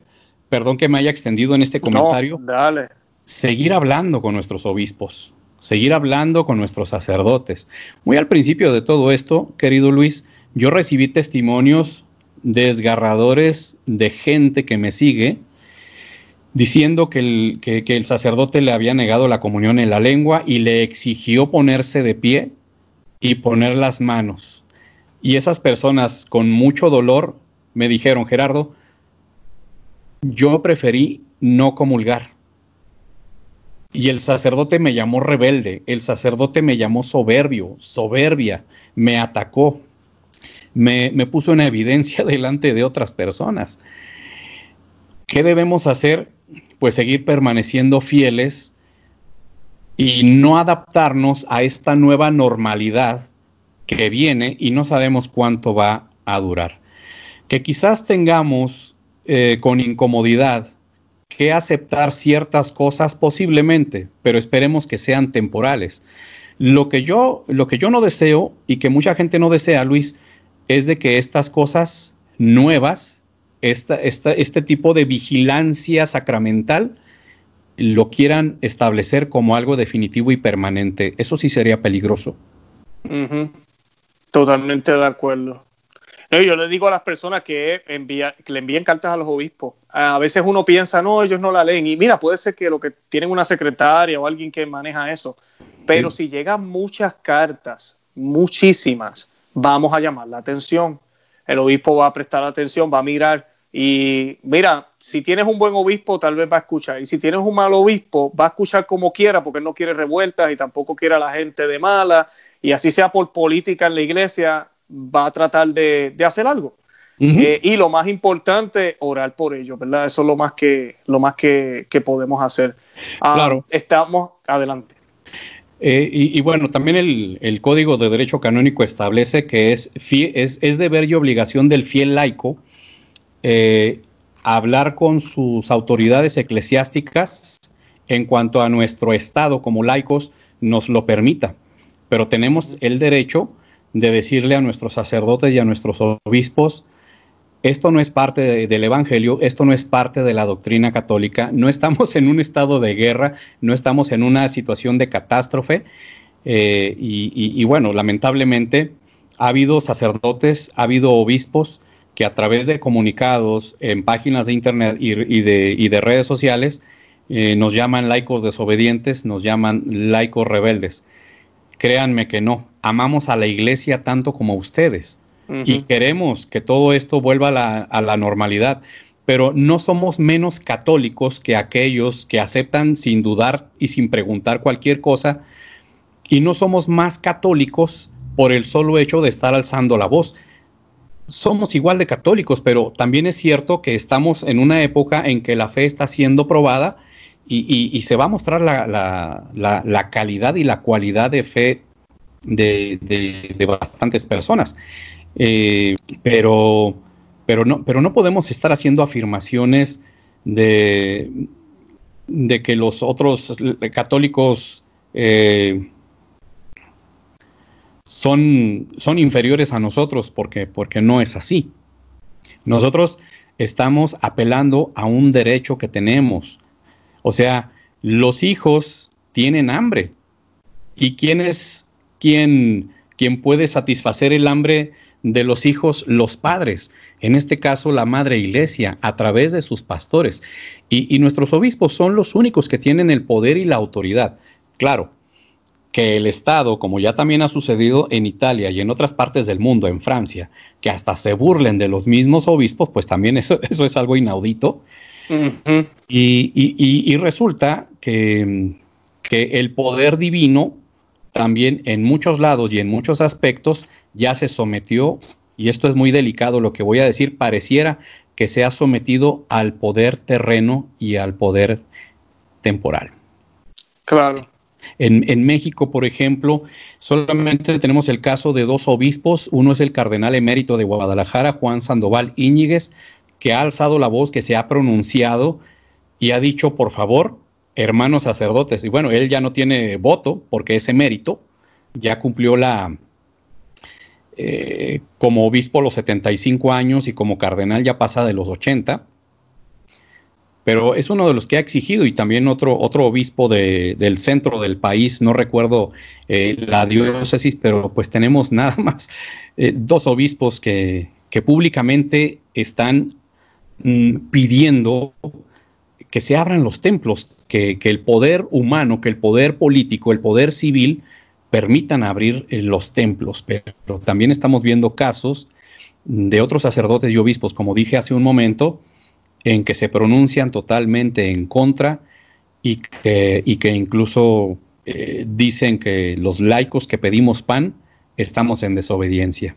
Perdón que me haya extendido en este comentario. dale. Seguir hablando con nuestros obispos, seguir hablando con nuestros sacerdotes. Muy al principio de todo esto, querido Luis, yo recibí testimonios desgarradores de gente que me sigue diciendo que el, que el, sacerdote le había negado la comunión en la lengua y le exigió ponerse de pie y poner las manos. Y esas personas con mucho dolor me dijeron, Gerardo, yo preferí no comulgar. Y el sacerdote me llamó rebelde, el sacerdote me llamó soberbio, soberbia, me atacó, me, me puso en evidencia delante de otras personas. ¿Qué debemos hacer? Pues seguir permaneciendo fieles y no adaptarnos a esta nueva normalidad que viene y no sabemos cuánto va a durar que quizás tengamos eh, con incomodidad que aceptar ciertas cosas posiblemente, pero esperemos que sean temporales. Lo que yo, lo que yo no deseo y que mucha gente no desea, Luis, es de que estas cosas nuevas, esta, este tipo de vigilancia sacramental, lo quieran establecer como algo definitivo y permanente. Eso sí sería peligroso. Totalmente de acuerdo yo le digo a las personas que, le envíen cartas a los obispos. A veces uno piensa, no, ellos no la leen. Y mira, puede ser que lo que tienen una secretaria o alguien que maneja eso. Pero si llegan muchas cartas, muchísimas, vamos a llamar la atención. El obispo va a prestar atención, va a mirar. Y mira, si tienes un buen obispo, tal vez va a escuchar. Y si tienes un mal obispo, va a escuchar como quiera, porque no quiere revueltas y tampoco quiere a la gente de mala. Y así sea por política en la iglesia, va a tratar de, hacer algo. Eh, y lo más importante, orar por ellos, ¿verdad? Eso es lo más que, lo más que, podemos hacer. Ah, claro. Estamos adelante. Eh, y, bueno, también el, Código de Derecho Canónico establece que es, es, es, deber y obligación del fiel laico eh, hablar con sus autoridades eclesiásticas en cuanto a nuestro estado como laicos nos lo permita. Pero tenemos el derecho de decirle a nuestros sacerdotes y a nuestros obispos, esto no es parte del Evangelio, esto no es parte de la doctrina católica, no estamos en un estado de guerra, no estamos en una situación de catástrofe. Eh, y, bueno, lamentablemente ha habido sacerdotes, ha habido obispos que a través de comunicados en páginas de internet y, de, redes sociales eh, nos llaman laicos desobedientes, nos llaman laicos rebeldes. Créanme que no, amamos a la iglesia tanto como ustedes. Y queremos que todo esto vuelva a la, normalidad, pero no somos menos católicos que aquellos que aceptan sin dudar y sin preguntar cualquier cosa. Y no somos más católicos por el solo hecho de estar alzando la voz. Somos igual de católicos, pero también es cierto que estamos en una época en que la fe está siendo probada y, se va a mostrar la, calidad y la cualidad de fe de, bastantes personas. Eh, pero, pero, no, pero no podemos estar haciendo afirmaciones de, de que los otros católicos eh, son, son inferiores a nosotros porque, porque no es así. Nosotros estamos apelando a un derecho que tenemos, o sea, los hijos tienen hambre. ¿Y quién es quien, puede satisfacer el hambre de los hijos? Los padres. En este caso, la madre iglesia, a través de sus pastores. Y, nuestros obispos son los únicos que tienen el poder y la autoridad. Claro, que el Estado, como ya también ha sucedido en Italia y en otras partes del mundo, en Francia, que hasta se burlen de los mismos obispos, pues también eso, eso es algo inaudito y, resulta que, el poder divino también en muchos lados y en muchos aspectos ya se sometió, y esto es muy delicado lo que voy a decir, pareciera que se ha sometido al poder terreno y al poder temporal. Claro. En, en, México, por ejemplo, solamente tenemos el caso de dos obispos. Uno es el cardenal emérito de Guadalajara, Juan Sandoval Íñiguez, que ha alzado la voz, que se ha pronunciado y ha dicho, por favor, hermanos sacerdotes, y bueno, él ya no tiene voto porque es emérito, ya cumplió la, eh, como obispo los 75 años y como cardenal ya pasa de los 80. Pero es uno de los que ha exigido y también otro, otro obispo del centro del país, no recuerdo eh, la diócesis, pero pues tenemos nada más eh, dos obispos que, públicamente están mm, pidiendo que se abran los templos, que, el poder humano, que el poder político, el poder civil permitan abrir eh, los templos, pero también estamos viendo casos de otros sacerdotes y obispos, como dije hace un momento, en que se pronuncian totalmente en contra y que, y que incluso eh, dicen que los laicos que pedimos pan estamos en desobediencia.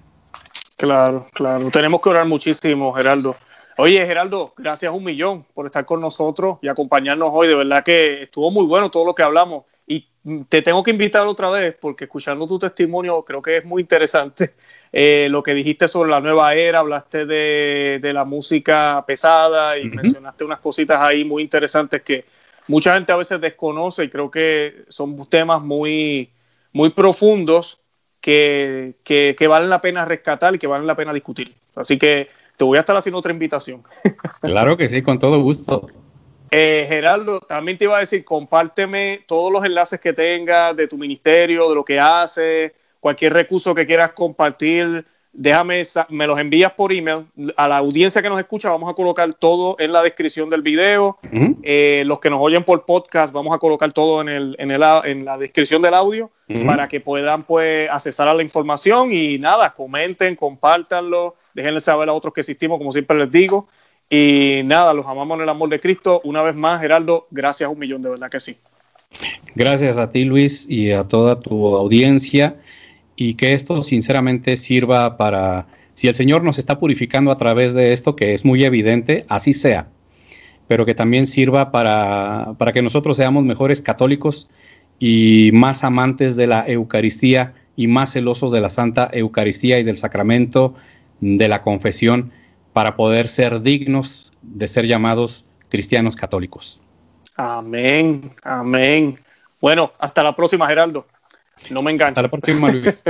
Claro, claro. Tenemos que orar muchísimo, Geraldo. Oye, Geraldo, gracias un millón por estar con nosotros y acompañarnos hoy. De verdad que estuvo muy bueno todo lo que hablamos te tengo que invitar otra vez porque escuchando tu testimonio creo que es muy interesante eh, lo que dijiste sobre la nueva era, hablaste de, la música pesada y mencionaste unas cositas ahí muy interesantes que mucha gente a veces desconoce y creo que son temas muy, muy profundos que, que valen la pena rescatar y que valen la pena discutir. Así que te voy a estar haciendo otra invitación. Claro que sí, con todo gusto. Eh, Geraldo, también te iba a decir, compárteme todos los enlaces que tengas de tu ministerio, de lo que haces, cualquier recurso que quieras compartir, déjame, me los envías por email. A la audiencia que nos escucha, vamos a colocar todo en la descripción del video. Eh, los que nos oyen por podcast, vamos a colocar todo en, el, en, el, en la descripción del audio para que puedan pues accesar a la información y nada, comenten, compártanlo, déjenle saber a otros que existimos, como siempre les digo. Y nada, los amamos en el amor de Cristo. Una vez más, Geraldo, gracias un millón, de verdad que sí. Gracias a ti, Luis, y a toda tu audiencia. Y que esto sinceramente sirva para, si el Señor nos está purificando a través de esto, que es muy evidente, así sea. Pero que también sirva para, para que nosotros seamos mejores católicos y más amantes de la Eucaristía y más celosos de la Santa Eucaristía y del sacramento de la confesión para poder ser dignos de ser llamados cristianos católicos. Amén, amén. Bueno, hasta la próxima, Geraldo. No me Luis.